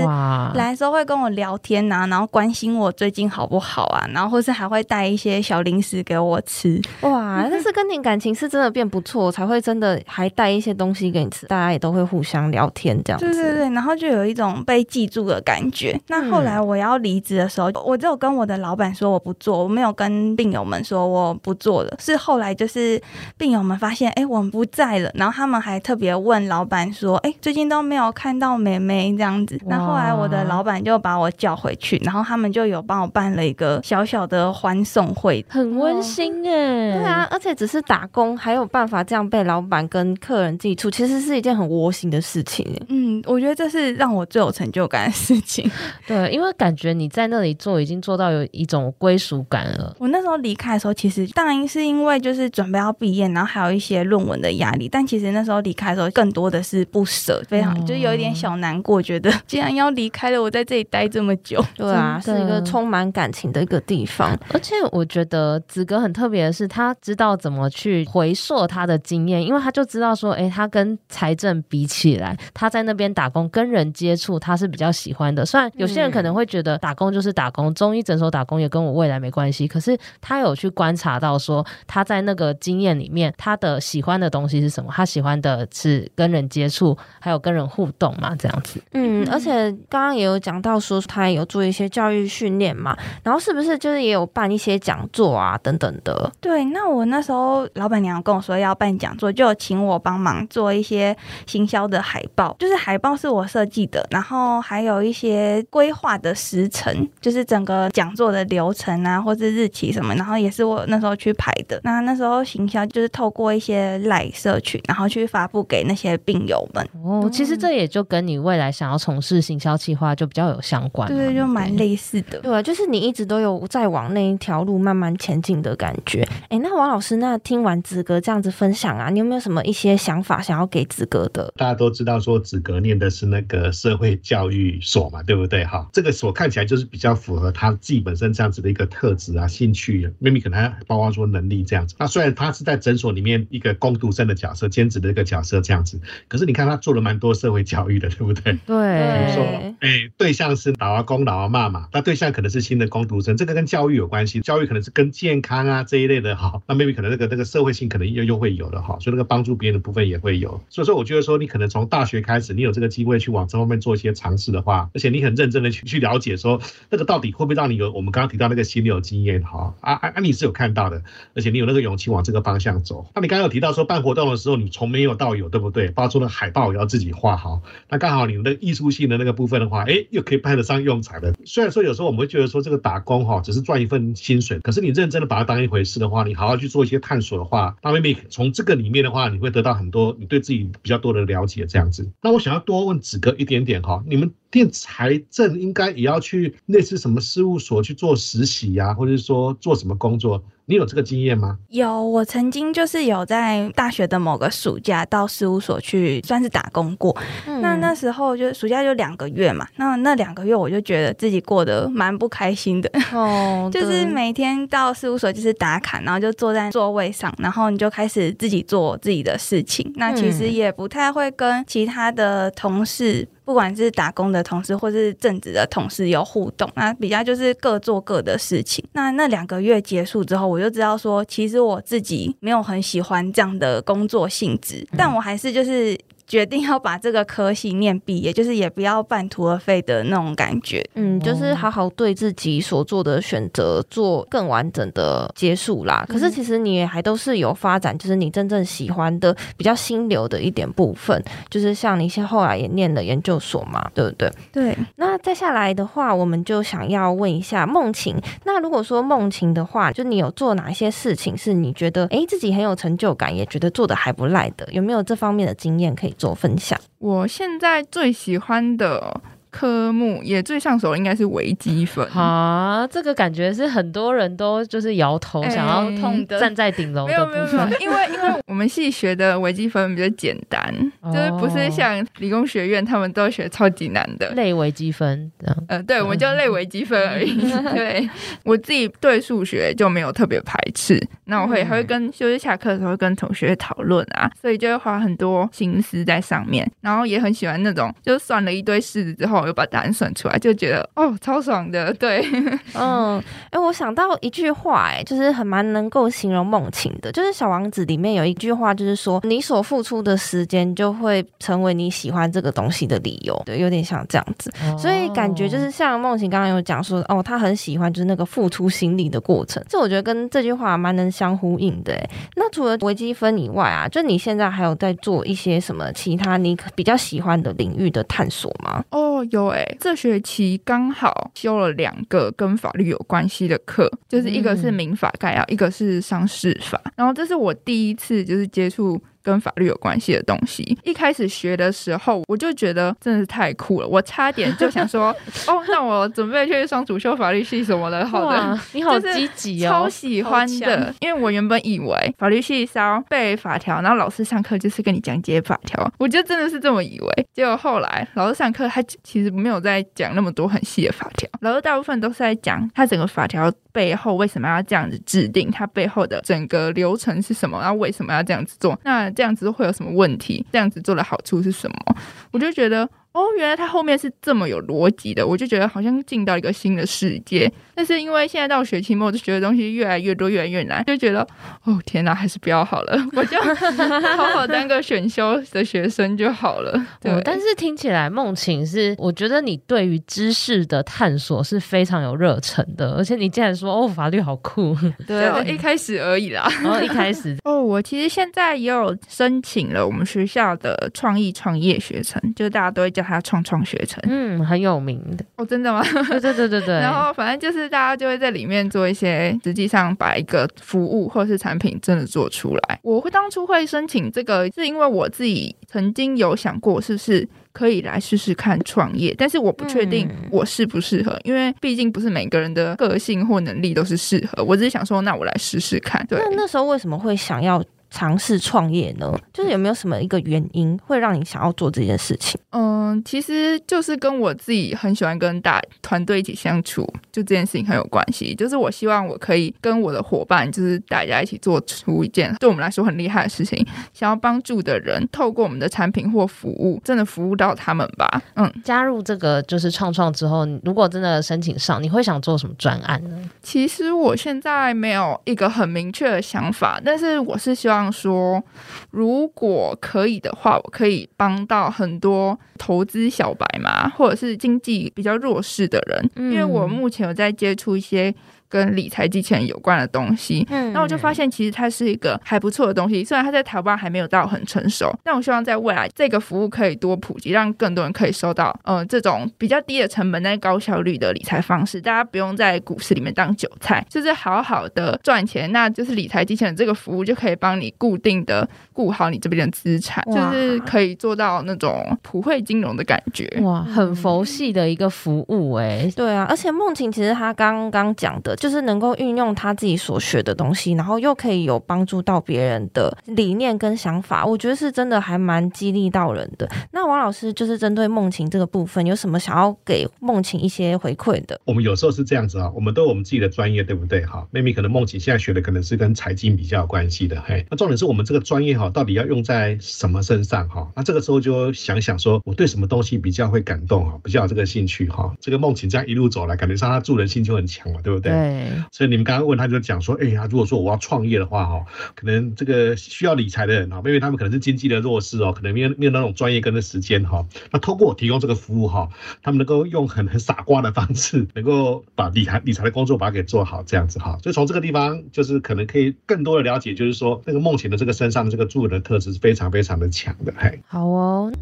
来的时候会跟我聊天呐、啊，然后关心我最近好不好啊，然后或是还会带一些小零食给我吃。哇，但是跟你感情是真的变不错，才会真的还带一些东西给你吃，大家也都会互相聊天这样子。对对对，然后就有一种被记住的感觉。那后来我要离职的时候，我只有跟我的老板说我不做，我没有跟病友们说我不做了。是后来就是病友们发现，哎，我们不在了，然后他们还特别问老板说，哎，最近都。没有看到妹妹这样子，那后来我的老板就把我叫回去，然后他们就有帮我办了一个小小的欢送会，很温馨哎。对啊，而且只是打工，还有办法这样被老板跟客人记住，其实是一件很窝心的事情。嗯，我觉得这是让我最有成就感的事情。(laughs) 对，因为感觉你在那里做，已经做到有一种归属感了。我那时候离开的时候，其实当然是因为就是准备要毕业，然后还有一些论文的压力，但其实那时候离开的时候，更多的是不舍，非常。，就有一点小难过，觉得既然要离开了，我在这里待这么久，(laughs) 对啊，是一个充满感情的一个地方。而且我觉得子哥很特别的是，他知道怎么去回溯他的经验，因为他就知道说，哎，他跟财政比起来，他在那边打工跟人接触，他是比较喜欢的。虽然有些人可能会觉得打工就是打工，中医诊所打工也跟我未来没关系，可是他有去观察到说，他在那个经验里面，他的喜欢的东西是什么？他喜欢的是跟人接触，还有跟人互动嘛，这样子。嗯，而且刚刚也有讲到说，他也有做一些教育训练嘛，然后是不是就是也有办一些讲座啊等等的？对，那我那时候老板娘跟我说要办讲座，就请我帮忙做一些行销的海报，就是海报是我设计的，然后还有一些规划的时程，就是整个讲座的流程啊，或是日期什么，然后也是我那时候去排的。那那时候行销就是透过一些赖社群，然后去发布给那些病友们。哦，其实这也就跟你未来想要从事行销企划就比较有相关，对，就蛮类似的。对啊，就是你一直都有在往那一条路慢慢前进的感觉。哎，那王老师，那听完子格这样子分享啊，你有没有什么一些想法想要给子格的？大家都知道说子格念的是那个社会教育所嘛，对不对？哈，这个所看起来就是比较符合他自己本身这样子的一个特质啊、兴趣，maybe 可能还包括说能力这样子。那虽然他是在诊所里面一个工读生的角色、兼职的一个角色这样子，可是你看他做了蛮多社会教育的，(laughs) 对不对？对，比如说，哎，对象是老阿公、老阿妈嘛，那对象可能是新的工读生，这个跟教育有关系，教育可能是跟健康啊这一类的哈，那 maybe 可能那个那个社会性可能又又会有的哈，所以那个帮助别人的部分也会有。所以说，我觉得说你可能从大学开始，你有这个机会去往这方面做一些尝试的话，而且你很认真的去 (laughs) 去了解说那个到底会不会让你有我们刚刚提到那个心流经验哈啊啊啊，你是有看到的，而且你有那个勇气往这个方向走。那你刚刚有提到说办活动的时候，你从没有到有，对不对？包括说那海报也要自己画好，那刚好你们的艺术性的那个部分的话，哎，又可以派得上用场的。虽然说有时候我们会觉得说这个打工哈只是赚一份薪水，可是你认真的把它当一回事的话，你好好去做一些探索的话，那 maybe 从这个里面的话，你会得到很多你对自己比较多的了解这样子。那我想要多问子哥一点点哈，你们念财政应该也要去类似什么事务所去做实习呀，或者是说做什么工作？你有这个经验吗？有，我曾经就是有在大学的某个暑假到事务所去，算是打工过。嗯、那那时候就暑假就两个月嘛，那那两个月我就觉得自己过得蛮不开心的。哦，(laughs) 就是每天到事务所就是打卡，然后就坐在座位上，然后你就开始自己做自己的事情。那其实也不太会跟其他的同事。不管是打工的同事或是正职的同事有互动，那比较就是各做各的事情。那那两个月结束之后，我就知道说，其实我自己没有很喜欢这样的工作性质，但我还是就是。决定要把这个科系念毕业，就是也不要半途而废的那种感觉。嗯，就是好好对自己所做的选择做更完整的结束啦。可是其实你也还都是有发展，就是你真正喜欢的比较心流的一点部分，就是像你现后来也念了研究所嘛，对不对？对。那再下来的话，我们就想要问一下梦晴。那如果说梦晴的话，就你有做哪些事情是你觉得哎自己很有成就感，也觉得做的还不赖的？有没有这方面的经验可以做分享。我现在最喜欢的。科目也最上手，应该是微积分啊！这个感觉是很多人都就是摇头，想要痛的站在顶楼的部分。因为因为我们系学的微积分比较简单，(laughs) 就是不是像理工学院他们都学超级难的类微积分。呃，对，我们就类微积分而已。(laughs) 对，我自己对数学就没有特别排斥，那我会还会跟就是下课的时候会跟同学讨论啊，所以就会花很多心思在上面，然后也很喜欢那种就算了一堆式子之后。我又把答案算出来，就觉得哦，超爽的。对，(laughs) 嗯，哎、欸，我想到一句话、欸，哎，就是很蛮能够形容梦情的，就是《小王子》里面有一句话，就是说你所付出的时间就会成为你喜欢这个东西的理由。对，有点像这样子，哦、所以感觉就是像梦晴刚刚有讲说，哦，他很喜欢就是那个付出心力的过程。这我觉得跟这句话蛮能相呼应的、欸。那除了微积分以外啊，就你现在还有在做一些什么其他你比较喜欢的领域的探索吗？哦。有哎、欸，这学期刚好修了两个跟法律有关系的课，就是一个是民法概要，一个是商事法。然后这是我第一次就是接触跟法律有关系的东西。一开始学的时候，我就觉得真的是太酷了，我差点就想说，(laughs) 哦，那我准备去双主修法律系什么的。好的，你好 (laughs) 积极哦，超喜欢的。因为我原本以为法律系是要背法条，然后老师上课就是跟你讲解法条，我就真的是这么以为。结果后来老师上课，他其实没有在讲那么多很细的法条，老师大部分都是在讲他整个法条背后为什么要这样子制定，他背后的整个流程是什么，然后为什么要这样子做，那这样子会有什么问题，这样子做的好处是什么，我就觉得。哦，原来它后面是这么有逻辑的，我就觉得好像进到一个新的世界。但是因为现在到学期末，我就学的东西越来越多，越来越难，就觉得哦天哪，还是不要好了，我就 (laughs) 好好当个选修的学生就好了。对，哦、但是听起来梦晴是，我觉得你对于知识的探索是非常有热忱的，而且你竟然说哦，法律好酷，对，我 (laughs) 一开始而已啦，然后一开始 (laughs) 哦，我其实现在也有申请了我们学校的创意创业学程，就是大家都会叫他创创学城，嗯，很有名的哦，真的吗？对对对对对。(laughs) 然后反正就是大家就会在里面做一些，实际上把一个服务或是产品真的做出来。我会当初会申请这个，是因为我自己曾经有想过，是不是可以来试试看创业，但是我不确定我适不适合，嗯、因为毕竟不是每个人的个性或能力都是适合。我只是想说，那我来试试看。对，那那时候为什么会想要？尝试创业呢，就是有没有什么一个原因会让你想要做这件事情？嗯，其实就是跟我自己很喜欢跟大团队一起相处，就这件事情很有关系。就是我希望我可以跟我的伙伴，就是大家一起做出一件对我们来说很厉害的事情。想要帮助的人，透过我们的产品或服务，真的服务到他们吧。嗯，加入这个就是创创之后，如果真的申请上，你会想做什么专案呢？其实我现在没有一个很明确的想法，但是我是希望。说，如果可以的话，我可以帮到很多投资小白嘛，或者是经济比较弱势的人，因为我目前有在接触一些。跟理财机器人有关的东西，嗯，那我就发现其实它是一个还不错的东西。虽然它在台湾还没有到很成熟，但我希望在未来这个服务可以多普及，让更多人可以收到，呃，这种比较低的成本但高效率的理财方式。大家不用在股市里面当韭菜，就是好好的赚钱。那就是理财机器人这个服务就可以帮你固定的顾好你这边的资产，就是可以做到那种普惠金融的感觉。哇，很佛系的一个服务哎、欸。对啊，而且梦晴其实他刚刚讲的。就是能够运用他自己所学的东西，然后又可以有帮助到别人的理念跟想法，我觉得是真的还蛮激励到人的。那王老师就是针对梦晴这个部分，有什么想要给梦晴一些回馈的？我们有时候是这样子啊，我们都有我们自己的专业，对不对？哈，maybe 可能梦晴现在学的可能是跟财经比较有关系的，嘿，那重点是我们这个专业哈，到底要用在什么身上哈？那这个时候就想想说，我对什么东西比较会感动哈，比较有这个兴趣哈？这个梦晴这样一路走来，感觉上他助人心就很强嘛，对不对？对。所以你们刚刚问他就讲说，哎呀，如果说我要创业的话，哈，可能这个需要理财的人啊，因为他们可能是经济的弱势哦，可能没有没有那种专业跟的时间哈。那通过我提供这个服务哈，他们能够用很很傻瓜的方式，能够把理财理财的工作把它给做好，这样子哈。所以从这个地方就是可能可以更多的了解，就是说那个梦晴的这个身上的这个助人的特质是非常非常的强的，嘿。好哦。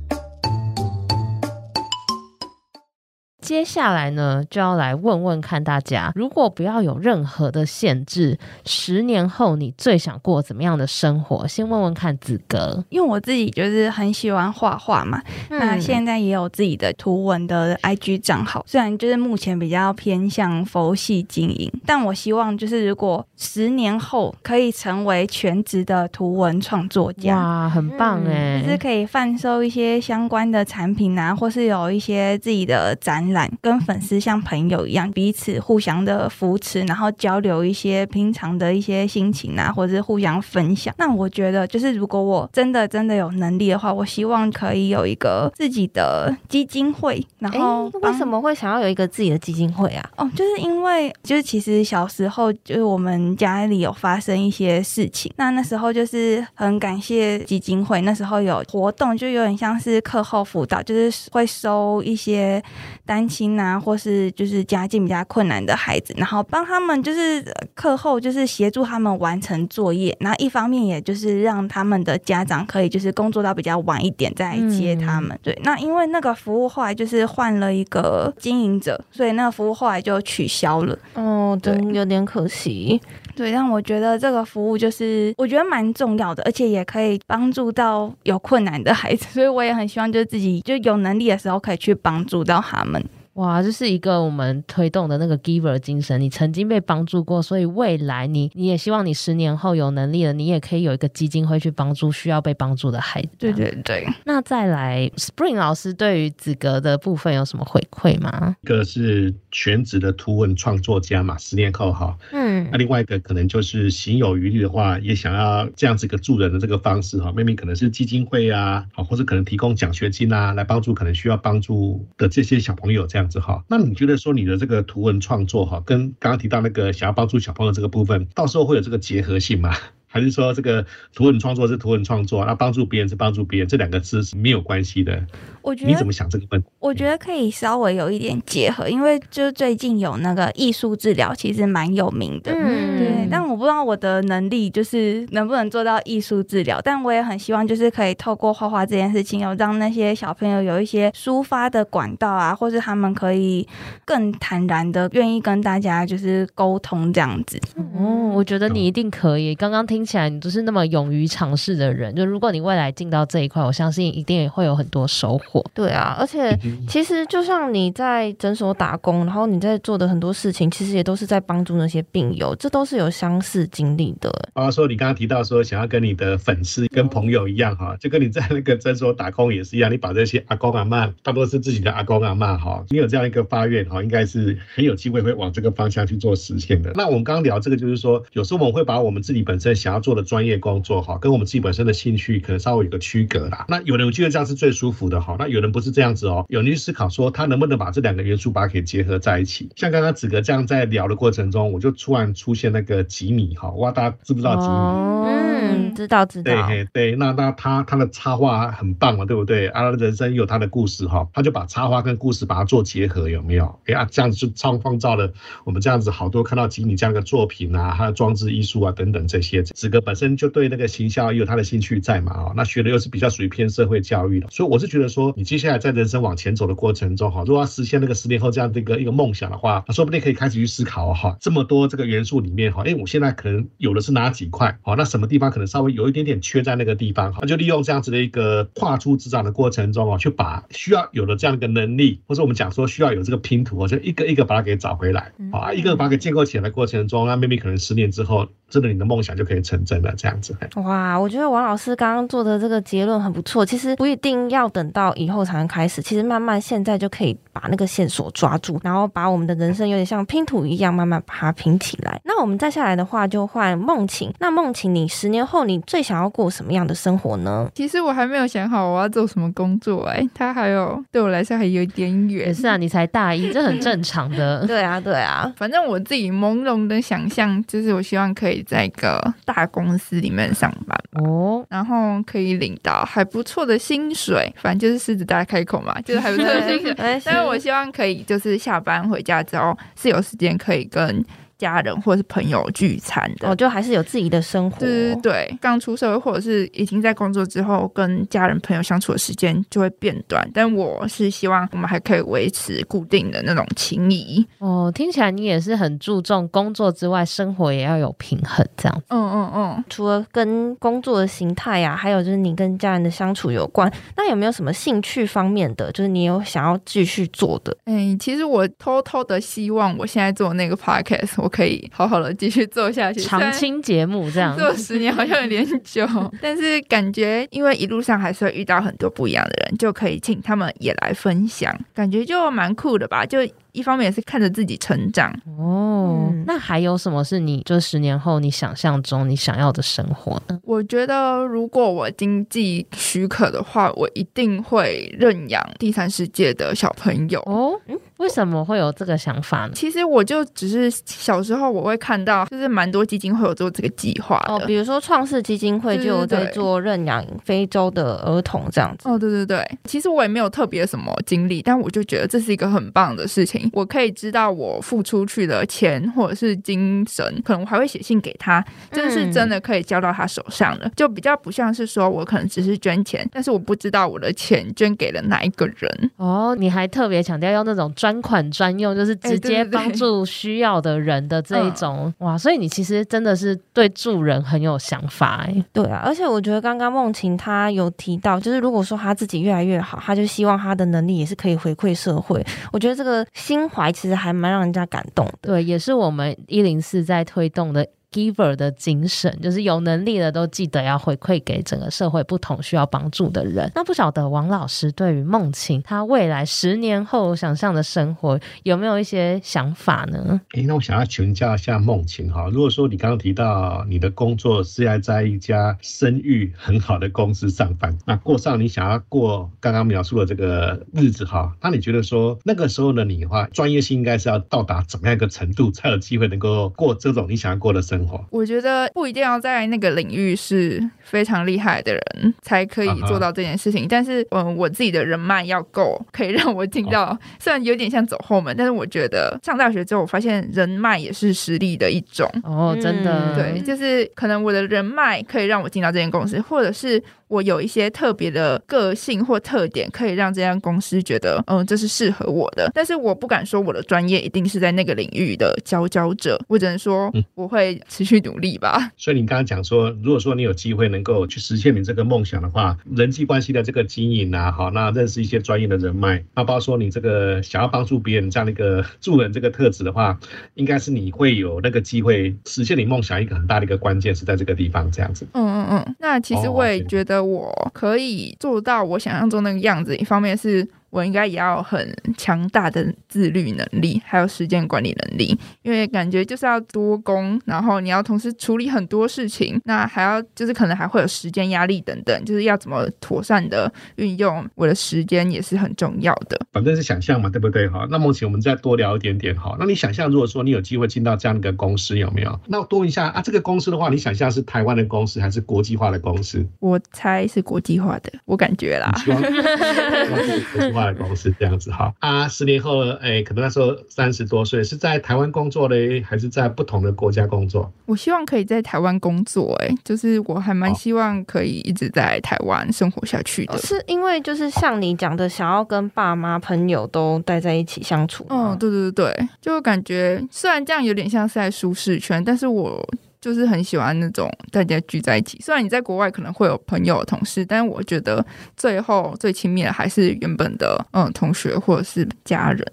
接下来呢，就要来问问看大家，如果不要有任何的限制，十年后你最想过怎么样的生活？先问问看子格，因为我自己就是很喜欢画画嘛，嗯、那现在也有自己的图文的 IG 账号，虽然就是目前比较偏向佛系经营，但我希望就是如果十年后可以成为全职的图文创作家，哇，很棒哎、嗯，就是可以贩售一些相关的产品啊，或是有一些自己的展览。跟粉丝像朋友一样，彼此互相的扶持，然后交流一些平常的一些心情啊，或者是互相分享。那我觉得，就是如果我真的真的有能力的话，我希望可以有一个自己的基金会。然后，为什么会想要有一个自己的基金会啊？哦，就是因为就是其实小时候就是我们家里有发生一些事情，那那时候就是很感谢基金会，那时候有活动，就有点像是课后辅导，就是会收一些单亲啊，或是就是家境比较困难的孩子，然后帮他们就是课后就是协助他们完成作业，然后一方面也就是让他们的家长可以就是工作到比较晚一点再来接他们。嗯、对，那因为那个服务后来就是换了一个经营者，所以那个服务后来就取消了。哦，对，有点可惜。对，但我觉得这个服务就是我觉得蛮重要的，而且也可以帮助到有困难的孩子，所以我也很希望就是自己就有能力的时候可以去帮助到他们。哇，这是一个我们推动的那个 giver 精神。你曾经被帮助过，所以未来你你也希望你十年后有能力了，你也可以有一个基金会去帮助需要被帮助的孩子。对对对。那再来，Spring 老师对于子格的部分有什么回馈吗？一个是全职的图文创作家嘛，十年后哈，嗯，那另外一个可能就是行有余力的话，也想要这样子一个助人的这个方式哈，maybe 可能是基金会啊，好，或者可能提供奖学金啊，来帮助可能需要帮助的这些小朋友这样子哈。那你觉得说你的这个图文创作哈，跟刚刚提到那个想要帮助小朋友这个部分，到时候会有这个结合性吗？(laughs) 还是说这个图文创作是图文创作，那帮助别人是帮助别人，这两个字是没有关系的？我觉得你怎么想这个问题？我觉得可以稍微有一点结合，因为就是最近有那个艺术治疗，其实蛮有名的。嗯，对。但我不知道我的能力就是能不能做到艺术治疗，但我也很希望就是可以透过画画这件事情，有让那些小朋友有一些抒发的管道啊，或是他们可以更坦然的愿意跟大家就是沟通这样子。哦，我觉得你一定可以。刚刚听起来你都是那么勇于尝试的人，就如果你未来进到这一块，我相信一定也会有很多收获。对啊，而且其实就像你在诊所打工，然后你在做的很多事情，其实也都是在帮助那些病友，这都是有相似经历的。啊，说你刚刚提到说想要跟你的粉丝、跟朋友一样哈，就跟你在那个诊所打工也是一样，你把这些阿公阿嬷，大多是自己的阿公阿嬷哈，你有这样一个发愿哈，应该是很有机会会往这个方向去做实现的。那我们刚刚聊这个，就是说有时候我们会把我们自己本身想要做的专业工作哈，跟我们自己本身的兴趣可能稍微有个区隔啦。那有人觉得这样是最舒服的哈，那有人不是这样子哦，有人去思考说他能不能把这两个元素把它给结合在一起。像刚刚子格这样在聊的过程中，我就突然出现那个吉米哈，哇，大家知不知道吉米？哦，嗯，知道知道。对对，那那他他的插画很棒嘛，对不对？啊，人生有他的故事哈，他就把插画跟故事把它做结合，有没有？哎呀，这样子就创创造了我们这样子好多看到吉米这样的作品啊，他的装置艺术啊等等这些。子格本身就对那个行销也有他的兴趣在嘛，啊，那学的又是比较属于偏社会教育的，所以我是觉得说，你接下来在人生往前走的过程中哈，如果要实现那个十年后这样的一个一个梦想的话，说不定可以开始去思考哈，这么多这个元素里面哈，哎，我现在可能有的是哪几块？好，那什么地方可能稍微有一点点缺在那个地方？那就利用这样子的一个跨出职场的过程中啊，去把需要有的这样的一个能力，或者我们讲说需要有这个拼图，就一个一个把它给找回来，啊，一个把它给建构起来的过程中，那 maybe 可能十年之后，真的你的梦想就可以成真了，这样子。哇，我觉得王老师刚刚做的这个结论很不错。其实不一定要等到以后才能开始，其实慢慢现在就可以把那个线索抓住，然后把我们的人生有点像拼图一样，慢慢把它拼起来。那我们再下来的话，就换梦晴。那梦晴，你十年后你最想要过什么样的生活呢？其实我还没有想好我要做什么工作，欸，哎，他还有对我来说还有点远。(laughs) 也是啊，你才大一，这很正常的。对啊，对啊，反正我自己朦胧的想象就是，我希望可以在一个大公司里面上班哦，然后可以领到还不错的薪水，反正就是狮子大开口嘛，(laughs) 就是还不错的薪水。但是我希望可以就是下班回家之后是有时间可以跟。家人或者是朋友聚餐的，哦，就还是有自己的生活。对对对，刚出社会或者是已经在工作之后，跟家人朋友相处的时间就会变短。但我是希望我们还可以维持固定的那种情谊。哦，听起来你也是很注重工作之外，生活也要有平衡，这样。嗯嗯嗯。除了跟工作的形态呀、啊，还有就是你跟家人的相处有关。那有没有什么兴趣方面的，就是你有想要继续做的？哎，其实我偷偷的希望，我现在做那个 podcast。可以好好的继续做下去，长青节目这样做十年好像有点久，(laughs) 但是感觉因为一路上还是会遇到很多不一样的人，就可以请他们也来分享，感觉就蛮酷的吧，就。一方面也是看着自己成长哦，嗯、那还有什么是你就十年后你想象中你想要的生活呢？我觉得如果我经济许可的话，我一定会认养第三世界的小朋友哦。嗯，为什么会有这个想法呢？其实我就只是小时候我会看到，就是蛮多基金会有做这个计划的，哦，比如说创世基金会就有在做认养非洲的儿童这样子。哦，对对对，其实我也没有特别什么经历，但我就觉得这是一个很棒的事情。我可以知道我付出去的钱或者是精神，可能我还会写信给他，这个是真的可以交到他手上的，就比较不像是说我可能只是捐钱，但是我不知道我的钱捐给了哪一个人。哦，你还特别强调要那种专专款专用，就是直接帮助需要的人的这一种、哇，所以你其实真的是对助人很有想法哎、欸。对啊，而且我觉得刚刚梦晴她有提到，就是如果说她自己越来越好，她就希望她的能力也是可以回馈社会。我觉得这个心怀其实还蛮让人家感动的。对，也是我们一零四在推动的。Giver 的精神，就是有能力的都记得要回馈给整个社会不同需要帮助的人。那不晓得王老师对于梦晴他未来十年后想象的生活有没有一些想法呢？诶，那我想要请教一下梦晴哈，如果说你刚刚提到你的工作是要在一家声誉很好的公司上班，那过上你想要过刚刚描述的这个日子哈，那你觉得说那个时候的你的话，专业性应该是要到达怎么样一个程度，才有机会能够过这种你想要过的生活？我觉得不一定要在那个领域是非常厉害的人才可以做到这件事情，uh. 但是嗯，我自己的人脉要够，可以让我进到。Oh. (laughs) 虽然有点像走后门，但是我觉得上大学之后，我发现人脉也是实力的一种。哦，oh, 真的，对，就是可能我的人脉可以让我进到这间公司，或者是。我有一些特别的个性或特点，可以让这家公司觉得，嗯，这是适合我的。但是我不敢说我的专业一定是在那个领域的佼佼者，我只能说我会持续努力吧。嗯、所以你刚刚讲说，如果说你有机会能够去实现你这个梦想的话，人际关系的这个经营啊，好，那认识一些专业的人脉，那包括说你这个想要帮助别人这样的一个助人这个特质的话，应该是你会有那个机会实现你梦想一个很大的一个关键是在这个地方这样子。嗯嗯嗯，那其实我也觉得。我可以做到我想象中那个样子，一方面是。我应该也要很强大的自律能力，还有时间管理能力，因为感觉就是要多工，然后你要同时处理很多事情，那还要就是可能还会有时间压力等等，就是要怎么妥善的运用我的时间也是很重要的。反正是想象嘛，对不对？哈，那目前我们再多聊一点点哈。那你想象，如果说你有机会进到这样的一个公司，有没有？那我多问一下啊，这个公司的话，你想象是台湾的公司还是国际化的公司？我猜是国际化的，我感觉啦。(laughs) 希望的公司这样子哈啊，十年后哎、可能那时候三十多岁，是在台湾工作嘞，还是在不同的国家工作？我希望可以在台湾工作、欸，哎，就是我还蛮希望可以一直在台湾生活下去的。是因为就是像你讲的，想要跟爸妈、朋友都待在一起相处。嗯，对对对对，就感觉虽然这样有点像是在舒适圈，但是我。就是很喜欢那种大家聚在一起，虽然你在国外可能会有朋友、同事，但是我觉得最后最亲密的还是原本的嗯同学或者是家人。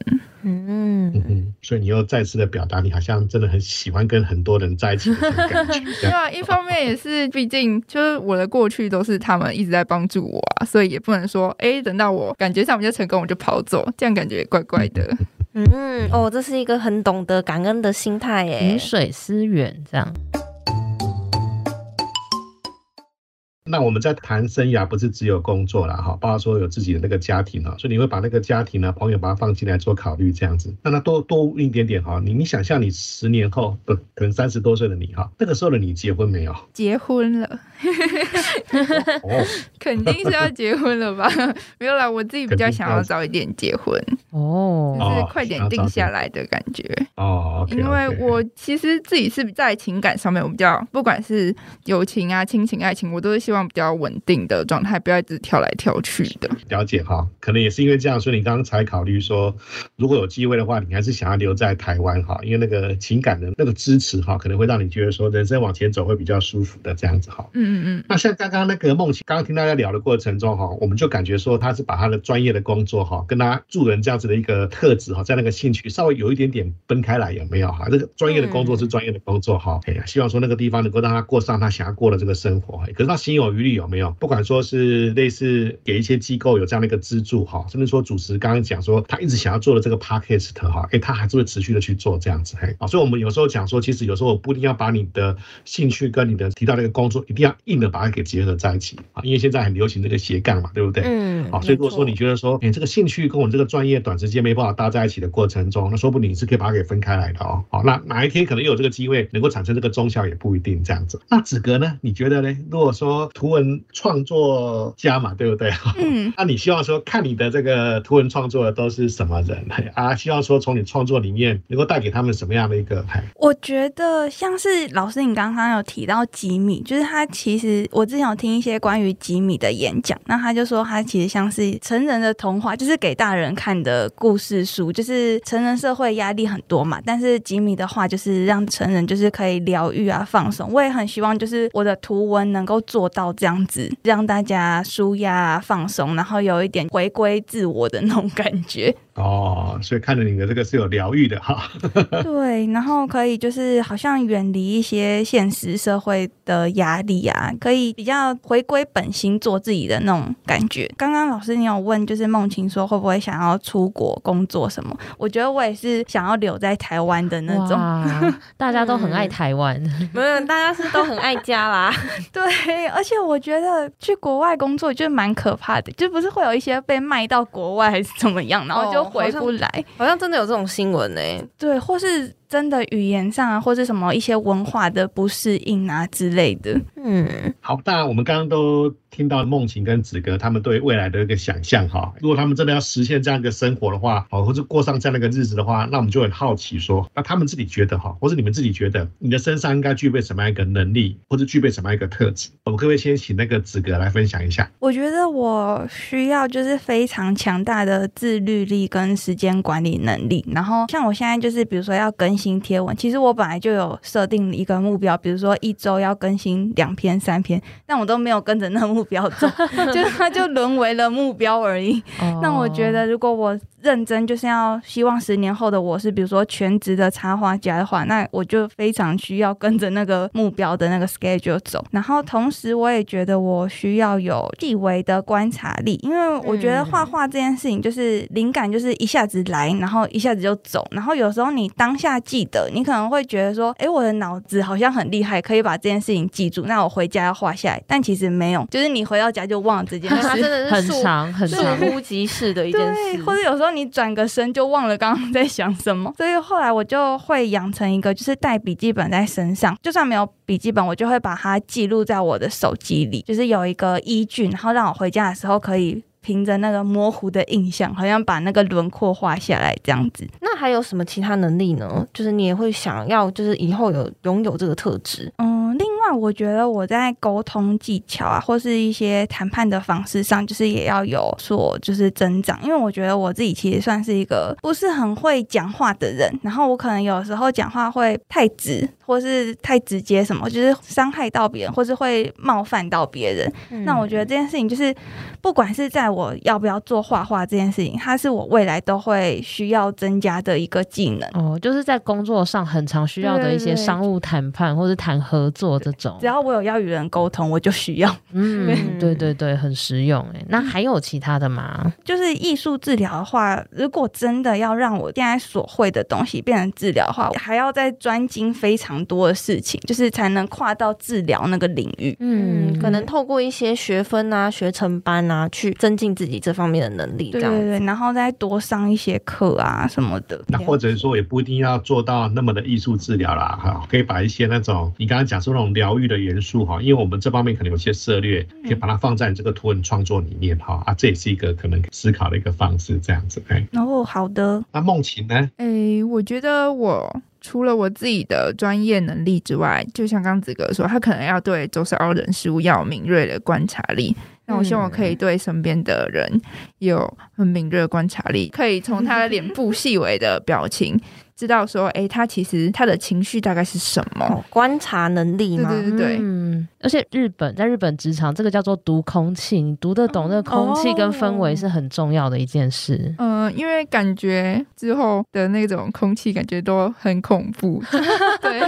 嗯嗯，所以你又再次的表达，你好像真的很喜欢跟很多人在一起的感觉。对啊，一方面也是，毕竟就是我的过去都是他们一直在帮助我啊，所以也不能说哎、欸，等到我感觉上比较成功，我就跑走，这样感觉也怪怪的。嗯哦，这是一个很懂得感恩的心态耶，饮水思源这样。那我们在谈生涯，不是只有工作啦，哈，包括说有自己的那个家庭啊，所以你会把那个家庭呢、朋友把它放进来做考虑，这样子。那他多多问一点点哈，你你想象你十年后，不可能三十多岁的你哈，那个时候的你结婚没有？结婚了，哦，(laughs) 肯定是要结婚了吧？(laughs) 没有啦，我自己比较想要早一点结婚哦，就是快点定下来的感觉哦。因为我其实自己是在情感上面，我比较不管是友情啊、亲情、爱情，我都是希望。比较稳定的状态，不要一直跳来跳去的。了解哈，可能也是因为这样，所以你刚刚才考虑说，如果有机会的话，你还是想要留在台湾哈，因为那个情感的那个支持哈，可能会让你觉得说人生往前走会比较舒服的这样子哈。嗯嗯嗯。那像刚刚那个梦琪，刚刚听大家聊的过程中哈，我们就感觉说他是把他的专业的工作哈，跟他助人这样子的一个特质哈，在那个兴趣稍微有一点点分开来，有没有哈？这个专业的工作是专业的工作哈，哎呀，希望说那个地方能够让他过上他想要过的这个生活。可是他心有。有余力有没有？不管说是类似给一些机构有这样的一个资助哈，甚至说主持刚刚讲说他一直想要做的这个 podcast 哈，哎，他还是会持续的去做这样子嘿。啊，所以我们有时候讲说，其实有时候我不一定要把你的兴趣跟你的提到那个工作一定要硬的把它给结合在一起啊，因为现在很流行这个斜杠嘛，对不对？嗯。好，所以如果说你觉得说，哎，这个兴趣跟我这个专业短时间没办法搭在一起的过程中，那说不定你是可以把它给分开来的哦。好，那哪一天可能有这个机会能够产生这个中效也不一定这样子。那子格呢？你觉得呢？如果说图文创作家嘛，对不对？嗯，(laughs) 那你希望说看你的这个图文创作的都是什么人 (laughs) 啊？希望说从你创作里面能够带给他们什么样的一个？我觉得像是老师你刚刚有提到吉米，就是他其实我之前有听一些关于吉米的演讲，那他就说他其实像是成人的童话，就是给大人看的故事书，就是成人社会压力很多嘛，但是吉米的话就是让成人就是可以疗愈啊放松。我也很希望就是我的图文能够做到这样子，让大家舒压放松，然后有一点回归自我的那种感觉。哦，所以看着你的这个是有疗愈的哈。(laughs) 对，然后可以就是好像远离一些现实社会的压力啊，可以比较回归本心，做自己的那种感觉。刚刚老师你有问，就是梦晴说会不会想要出国工作什么？我觉得我也是想要留在台湾的那种。(laughs) 大家都很爱台湾，没有，大家是都很爱家啦。(laughs) 对，而且我觉得去国外工作就蛮可怕的，就不是会有一些被卖到国外还是怎么样，然后就。回不来好，好像真的有这种新闻呢、欸。对，或是。真的语言上啊，或是什么一些文化的不适应啊之类的。嗯，好，当然我们刚刚都听到梦晴跟子格他们对未来的一个想象哈。如果他们真的要实现这样一个生活的话，哦，或者过上这样的一个日子的话，那我们就很好奇说，那他们自己觉得哈，或者你们自己觉得，你的身上应该具备什么样一个能力，或者具备什么样一个特质？我们可不可以先请那个子格来分享一下？我觉得我需要就是非常强大的自律力跟时间管理能力。然后像我现在就是比如说要更新贴文，其实我本来就有设定一个目标，比如说一周要更新两篇、三篇，但我都没有跟着那个目标走，(laughs) 就它就沦为了目标而已。Oh. 那我觉得，如果我认真就是要希望十年后的我是，比如说全职的插画家的话，那我就非常需要跟着那个目标的那个 schedule 走。然后同时，我也觉得我需要有细微的观察力，因为我觉得画画这件事情就是灵感就是一下子来，然后一下子就走。然后有时候你当下记得，你可能会觉得说，哎，我的脑子好像很厉害，可以把这件事情记住。那我回家要画下来，但其实没有，就是你回到家就忘了这件事。它真的是很长很长，忽即逝的一件事。或者有时候。(laughs) 你转个身就忘了刚刚在想什么，(laughs) 所以后来我就会养成一个，就是带笔记本在身上，就算没有笔记本，我就会把它记录在我的手机里，就是有一个依据，然后让我回家的时候可以凭着那个模糊的印象，好像把那个轮廓画下来这样子。那还有什么其他能力呢？就是你也会想要，就是以后有拥有这个特质？嗯，另。那我觉得我在沟通技巧啊，或是一些谈判的方式上，就是也要有所就是增长。因为我觉得我自己其实算是一个不是很会讲话的人，然后我可能有时候讲话会太直，或是太直接，什么就是伤害到别人，或是会冒犯到别人。嗯。那我觉得这件事情就是，不管是在我要不要做画画这件事情，它是我未来都会需要增加的一个技能。哦，就是在工作上很常需要的一些商务谈判或是谈合作的。只要我有要与人沟通，我就需要。嗯，对对对，很实用哎。那还有其他的吗？就是艺术治疗的话，如果真的要让我现在所会的东西变成治疗的话，我还要再专精非常多的事情，就是才能跨到治疗那个领域。嗯，可能透过一些学分啊、学成班啊，去增进自己这方面的能力。这样。对对对，然后再多上一些课啊什么的。那或者说，也不一定要做到那么的艺术治疗啦，哈，可以把一些那种你刚刚讲说那种疗。疗愈的元素哈，因为我们这方面可能有些策略，可以把它放在你这个图文创作里面哈啊，这也是一个可能思考的一个方式，这样子哎。哦，好的。那梦晴呢？哎、欸，我觉得我除了我自己的专业能力之外，就像刚子哥说，他可能要对周遭人事物要有敏锐的观察力。那我希望我可以对身边的人有很敏锐的观察力，可以从他的脸部细微的表情。知道说，哎、欸，他其实他的情绪大概是什么？哦、观察能力吗？对对对对，嗯。而且日本在日本职场，这个叫做读空气，你读得懂那个空气跟氛围是很重要的一件事。嗯、哦呃，因为感觉之后的那种空气感觉都很恐怖。(laughs) 对，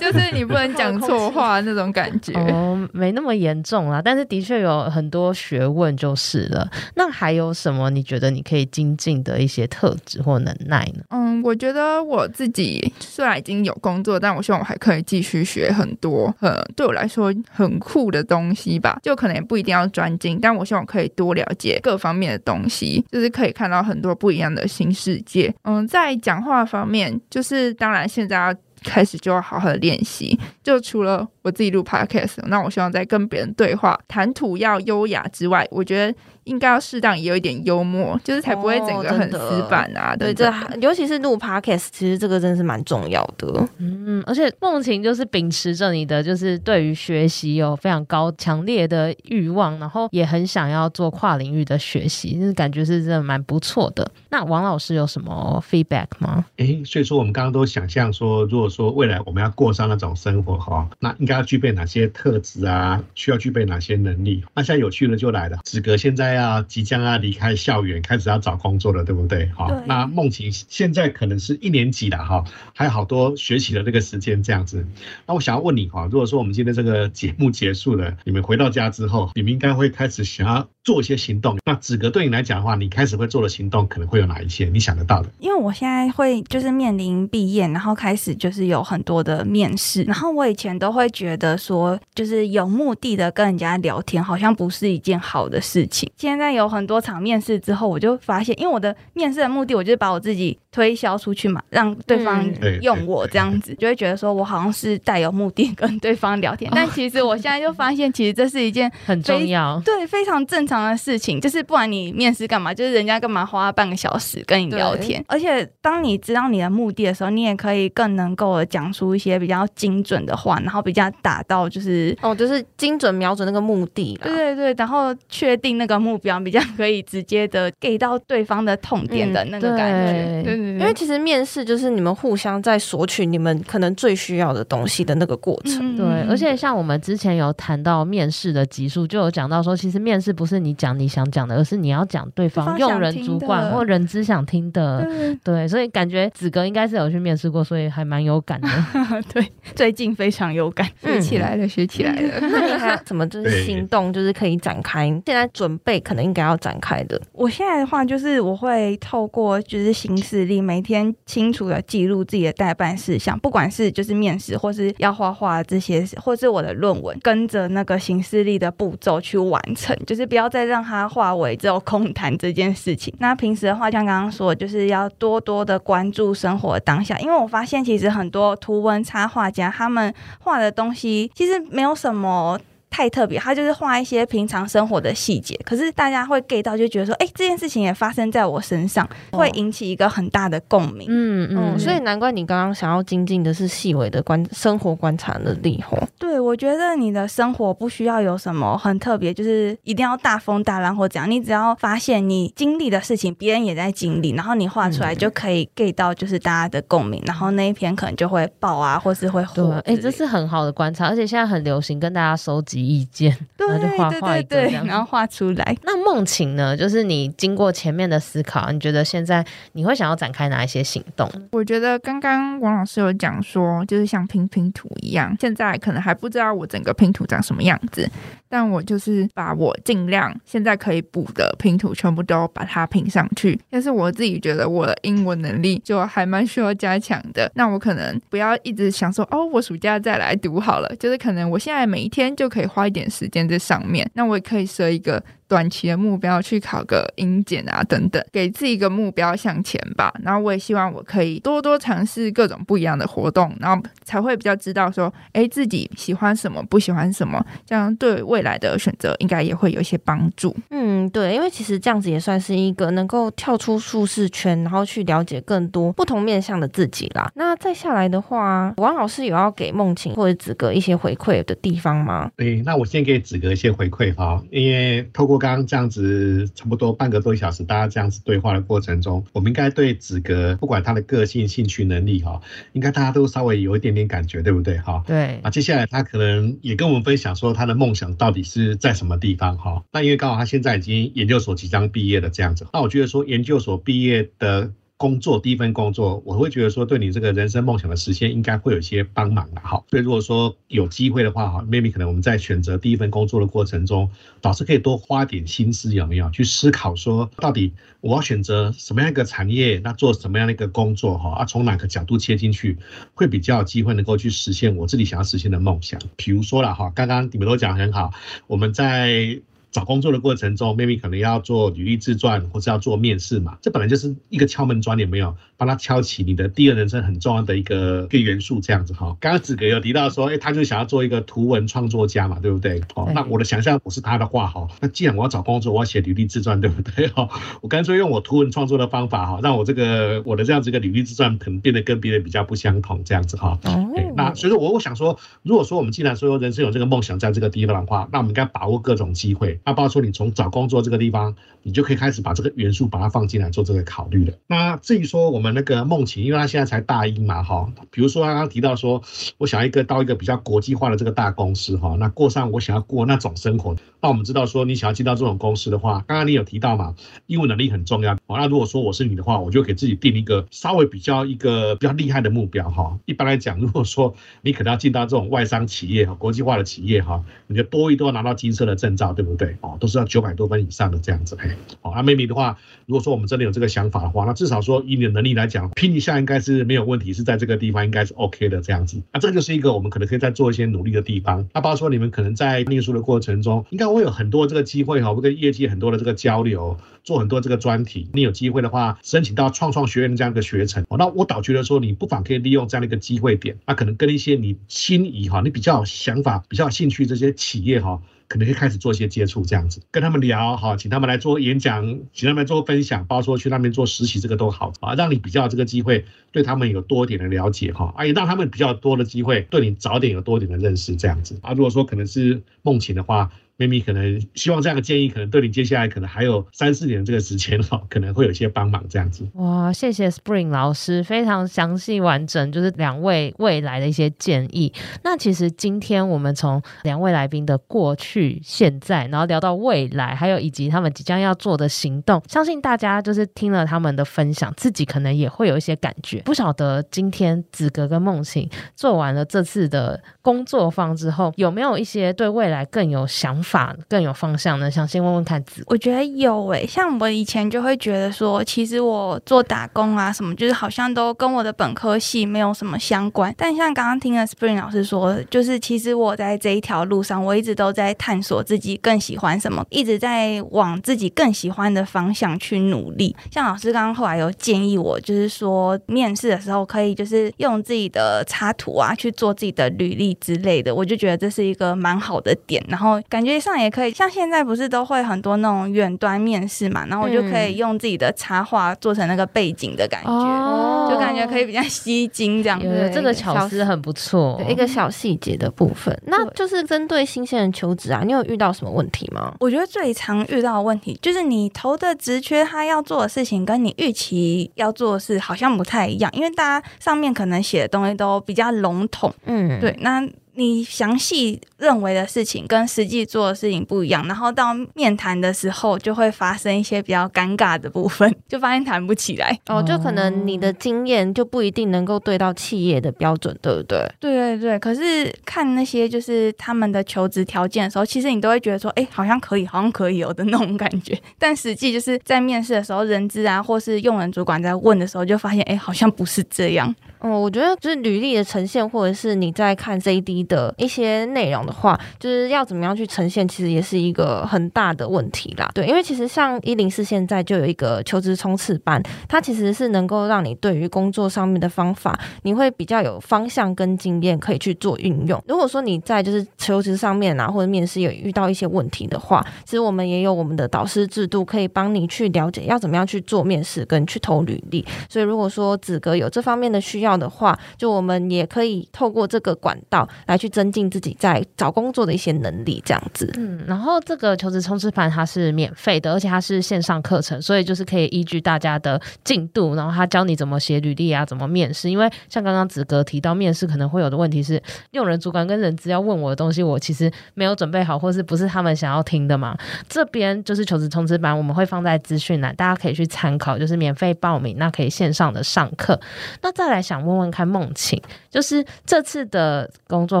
就是你不能讲错话那种感觉。哦，没那么严重啦，但是的确有很多学问就是了。那还有什么你觉得你可以精进的一些特质或能耐呢？嗯，我觉得我。我自己虽然已经有工作，但我希望我还可以继续学很多，呃，对我来说很酷的东西吧。就可能也不一定要专精，但我希望我可以多了解各方面的东西，就是可以看到很多不一样的新世界。嗯，在讲话方面，就是当然现在要。开始就要好好的练习。就除了我自己录 podcast，那我希望在跟别人对话谈吐要优雅之外，我觉得。应该要适当也有一点幽默，就是才不会整个很死板啊。哦、对，这尤其是录 podcast，其实这个真的是蛮重要的。嗯，而且梦晴就是秉持着你的，就是对于学习有非常高强烈的欲望，然后也很想要做跨领域的学习，就是感觉是真的蛮不错的。那王老师有什么 feedback 吗？哎，所以说我们刚刚都想象说，如果说未来我们要过上那种生活哈，那应该要具备哪些特质啊？需要具备哪些能力？那现在有趣的就来了，子格现在。要即将要离开校园，开始要找工作了，对不对？好，那梦晴现在可能是一年级了哈，还有好多学习的这个时间这样子。那我想要问你哈，如果说我们今天这个节目结束了，你们回到家之后，你们应该会开始想要做一些行动。那子格对你来讲的话，你开始会做的行动可能会有哪一些？你想得到的？因为我现在会就是面临毕业，然后开始就是有很多的面试，然后我以前都会觉得说，就是有目的的跟人家聊天，好像不是一件好的事情。现在有很多场面试之后，我就发现，因为我的面试的目的，我就是把我自己推销出去嘛，让对方用我这样子，嗯、(laughs) 就会觉得说我好像是带有目的跟对方聊天。(laughs) 但其实我现在就发现，其实这是一件很重要、对非常正常的事情。就是不管你面试干嘛，就是人家干嘛花半个小时跟你聊天。而且当你知道你的目的的时候，你也可以更能够讲出一些比较精准的话，然后比较达到就是哦，就是精准瞄准那个目的。对对对，然后确定那个目标比。较可以直接的给到对方的痛点的那个感觉，对对对，因为其实面试就是你们互相在索取你们可能最需要的东西的那个过程。对，而且像我们之前有谈到面试的集数，就有讲到说，其实面试不是你讲你想讲的，而是你要讲对方用人主管或人资想听的。对，所以感觉子格应该是有去面试过，所以还蛮有感的。(laughs) 对，最近非常有感，学起来了，学起来了。(laughs) 那你还怎么就是行动，就是可以展开？现在准备可能应该。要展开的。我现在的话就是，我会透过就是行事历，每天清楚的记录自己的代办事项，不管是就是面试，或是要画画这些，或是我的论文，跟着那个行事历的步骤去完成，就是不要再让它化为只有空谈这件事情。那平时的话，像刚刚说，就是要多多的关注生活的当下，因为我发现其实很多图文插画家他们画的东西其实没有什么。太特别，他就是画一些平常生活的细节，可是大家会 get 到，就觉得说，哎、欸，这件事情也发生在我身上，会引起一个很大的共鸣。嗯嗯，所以难怪你刚刚想要精进的是细微的观生活观察能力。吼，对，我觉得你的生活不需要有什么很特别，就是一定要大风大浪或怎样，你只要发现你经历的事情，别人也在经历，然后你画出来就可以 get 到，就是大家的共鸣，然后那一篇可能就会爆啊，或是会火。哎、欸，这是很好的观察，而且现在很流行跟大家收集。意见，(laughs) 对然后就画画一个这样，然后画出来。那梦情呢？就是你经过前面的思考，你觉得现在你会想要展开哪一些行动？我觉得刚刚王老师有讲说，就是像拼拼图一样，现在可能还不知道我整个拼图长什么样子，但我就是把我尽量现在可以补的拼图全部都把它拼上去。但是我自己觉得我的英文能力就还蛮需要加强的，那我可能不要一直想说哦，我暑假再来读好了，就是可能我现在每一天就可以。花一点时间在上面，那我也可以设一个。短期的目标去考个英检啊，等等，给自己一个目标向前吧。然后我也希望我可以多多尝试各种不一样的活动，然后才会比较知道说，哎，自己喜欢什么，不喜欢什么，这样对未来的选择应该也会有一些帮助。嗯，对，因为其实这样子也算是一个能够跳出舒适圈，然后去了解更多不同面向的自己啦。那再下来的话，王老师有要给梦晴或者子格一些回馈的地方吗？对，那我先给子格一些回馈哈，因为透过。刚刚这样子差不多半个多小时，大家这样子对话的过程中，我们应该对子格不管他的个性、兴趣、能力哈，应该大家都稍微有一点点感觉，对不对哈？对。啊，接下来他可能也跟我们分享说他的梦想到底是在什么地方哈？那因为刚好他现在已经研究所即将毕业了这样子，那我觉得说研究所毕业的。工作第一份工作，我会觉得说，对你这个人生梦想的实现，应该会有一些帮忙的哈。所以如果说有机会的话哈，maybe 可能我们在选择第一份工作的过程中，导师可以多花点心思，有没有去思考说，到底我要选择什么样一个产业，那做什么样的一个工作哈？啊，从哪个角度切进去，会比较有机会能够去实现我自己想要实现的梦想。比如说了哈，刚刚你们都讲很好，我们在。找工作的过程中，maybe 可能要做履历自传，或是要做面试嘛，这本来就是一个敲门砖，有没有？帮他敲起你的第二人生很重要的一个一个元素，这样子哈。刚刚子格有提到说，哎，他就想要做一个图文创作家嘛，对不对？哦，那我的想象我是他的话哈，那既然我要找工作，我要写履历自传，对不对？哈，(laughs) 我干脆用我图文创作的方法哈，让我这个我的这样子一个履历自传可能变得跟别人比较不相同，这样子哈。哦。那所以说，我我想说，如果说我们既然说人生有这个梦想在这个地方的话，那我们应该把握各种机会。那包括说你从找工作这个地方，你就可以开始把这个元素把它放进来做这个考虑了。那至于说我们那个梦晴，因为他现在才大一嘛，哈，比如说刚刚提到说，我想要一个到一个比较国际化的这个大公司，哈，那过上我想要过那种生活。那我们知道说，你想要进到这种公司的话，刚刚你有提到嘛，英文能力很重要。那如果说我是你的话，我就给自己定一个稍微比较一个比较厉害的目标，哈。一般来讲，如果说你可能要进到这种外商企业哈，国际化的企业哈，你的多一都要拿到金色的证照，对不对？哦，都是要九百多分以上的这样子，嘿。好，那妹妹的话，如果说我们真的有这个想法的话，那至少说以你的能力来讲，拼一下应该是没有问题，是在这个地方应该是 OK 的这样子。那这个就是一个我们可能可以再做一些努力的地方。那包括说你们可能在念书的过程中，应该会有很多这个机会哈，会跟业界很多的这个交流，做很多这个专题。你有机会的话，申请到创创学院这样一个学程，那我倒觉得说，你不妨可以利用这样的一个机会点，那可能跟一些你心仪哈，你比较有想法、比较有兴趣这些企业哈。可能会开始做一些接触，这样子跟他们聊哈，请他们来做演讲，请他们做分享，包括说去那边做实习，这个都好啊，让你比较这个机会对他们有多一点的了解哈，啊，也让他们比较多的机会对你早点有多一点的认识，这样子啊。如果说可能是梦情的话。妹妹可能希望这样的建议，可能对你接下来可能还有三四年这个时间哈，(laughs) 可能会有一些帮忙这样子。哇，谢谢 Spring 老师，非常详细完整，就是两位未来的一些建议。那其实今天我们从两位来宾的过去、现在，然后聊到未来，还有以及他们即将要做的行动，相信大家就是听了他们的分享，自己可能也会有一些感觉。不晓得今天子格跟梦晴做完了这次的工作坊之后，有没有一些对未来更有想法？更有方向呢？想先问问看子，我觉得有诶、像我以前就会觉得说，其实我做打工啊什么，就是好像都跟我的本科系没有什么相关。但像刚刚听了 Spring 老师说，就是其实我在这一条路上，我一直都在探索自己更喜欢什么，一直在往自己更喜欢的方向去努力。像老师刚刚后来有建议我，就是说面试的时候可以就是用自己的插图啊去做自己的履历之类的，我就觉得这是一个蛮好的点，然后感觉。上也可以，像现在不是都会很多那种远端面试嘛，然后我就可以用自己的插画做成那个背景的感觉，嗯、就感觉可以比较吸睛这样子。这个巧思很不错，一个小细节的部分。那就是针对新鲜人求职啊，你有遇到什么问题吗？我觉得最常遇到的问题就是你投的职缺，他要做的事情跟你预期要做的事好像不太一样，因为大家上面可能写的东西都比较笼统。嗯，对，那。你详细认为的事情跟实际做的事情不一样，然后到面谈的时候就会发生一些比较尴尬的部分，(laughs) 就发现谈不起来。哦，就可能你的经验就不一定能够对到企业的标准，对不对？对对对。可是看那些就是他们的求职条件的时候，其实你都会觉得说，哎，好像可以，好像可以有的那种感觉。(laughs) 但实际就是在面试的时候，人资啊或是用人主管在问的时候，就发现，哎，好像不是这样。嗯，我觉得就是履历的呈现，或者是你在看 JD 的一些内容的话，就是要怎么样去呈现，其实也是一个很大的问题啦。对，因为其实像一零四现在就有一个求职冲刺班，它其实是能够让你对于工作上面的方法，你会比较有方向跟经验可以去做运用。如果说你在就是求职上面啊，或者面试有遇到一些问题的话，其实我们也有我们的导师制度，可以帮你去了解要怎么样去做面试跟去投履历。所以如果说子格有这方面的需要，的话，就我们也可以透过这个管道来去增进自己在找工作的一些能力，这样子。嗯，然后这个求职冲刺班它是免费的，而且它是线上课程，所以就是可以依据大家的进度，然后他教你怎么写履历啊，怎么面试。因为像刚刚子格提到面试可能会有的问题是，用人主管跟人资要问我的东西，我其实没有准备好，或是不是他们想要听的嘛。这边就是求职冲刺班，我们会放在资讯栏，大家可以去参考，就是免费报名，那可以线上的上课。那再来想。想问问看梦晴，就是这次的工作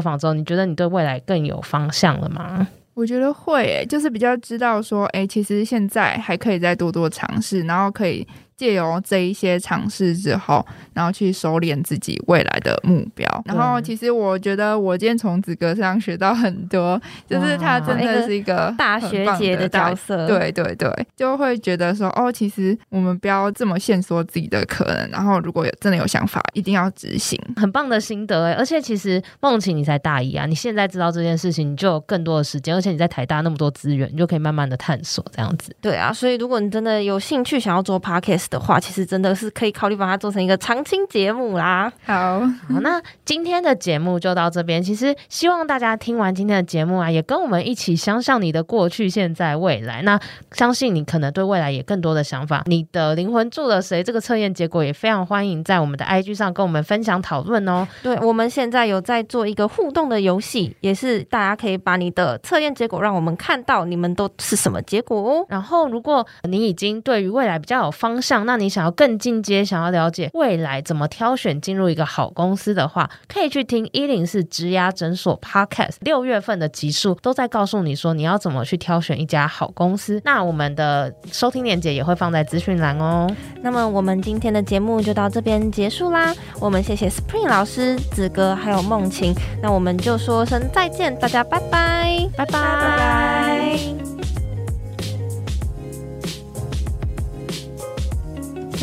坊之后，你觉得你对未来更有方向了吗？我觉得会、欸，就是比较知道说，哎、其实现在还可以再多多尝试，然后可以借由这一些尝试之后，然后去收敛自己未来的目标。然后其实我觉得我今天从子格上学到很多，就是他真的是一个大学姐的角色。对对对，就会觉得说哦，其实我们不要这么限缩自己的可能。然后如果有真的有想法，一定要执行。很棒的心得哎！而且其实梦琪你才大一啊，你现在知道这件事情，你就有更多的时间，而且你在台大那么多资源，你就可以慢慢的探索这样子。对啊，所以如果你真的有兴趣想要做 podcast 的话，其实真的是可以考虑把它做成一个常青节目啦。好，好，那今天的节目就到这边。其实希望大家听完今天的节目啊，也跟我们一起想想你的过去、现在、未来。那相信你可能对未来也更多的想法。你的灵魂住了谁？这个测验结果也非常欢迎在我们的 IG 上跟我们分享讨论哦。对，我们现在有在做一个互动的游戏，也是大家可以把你的测验结果让我们看到，你们都是什么结果哦。然后，如果你已经对于未来比较有方向，那你想要更进阶，想要了解未来怎么挑选进入一个好公司的话，可以去听一零四职涯诊所 Podcast，六月份的集数都在告诉你说你要怎么去挑选一家好公司。那我们的收听链接也会放在资讯栏哦。那么我们今天的节目就到这边结束啦，我们谢谢 Spring 老师、子哥还有梦晴，那我们就说声再见，大家拜拜，拜拜，拜拜。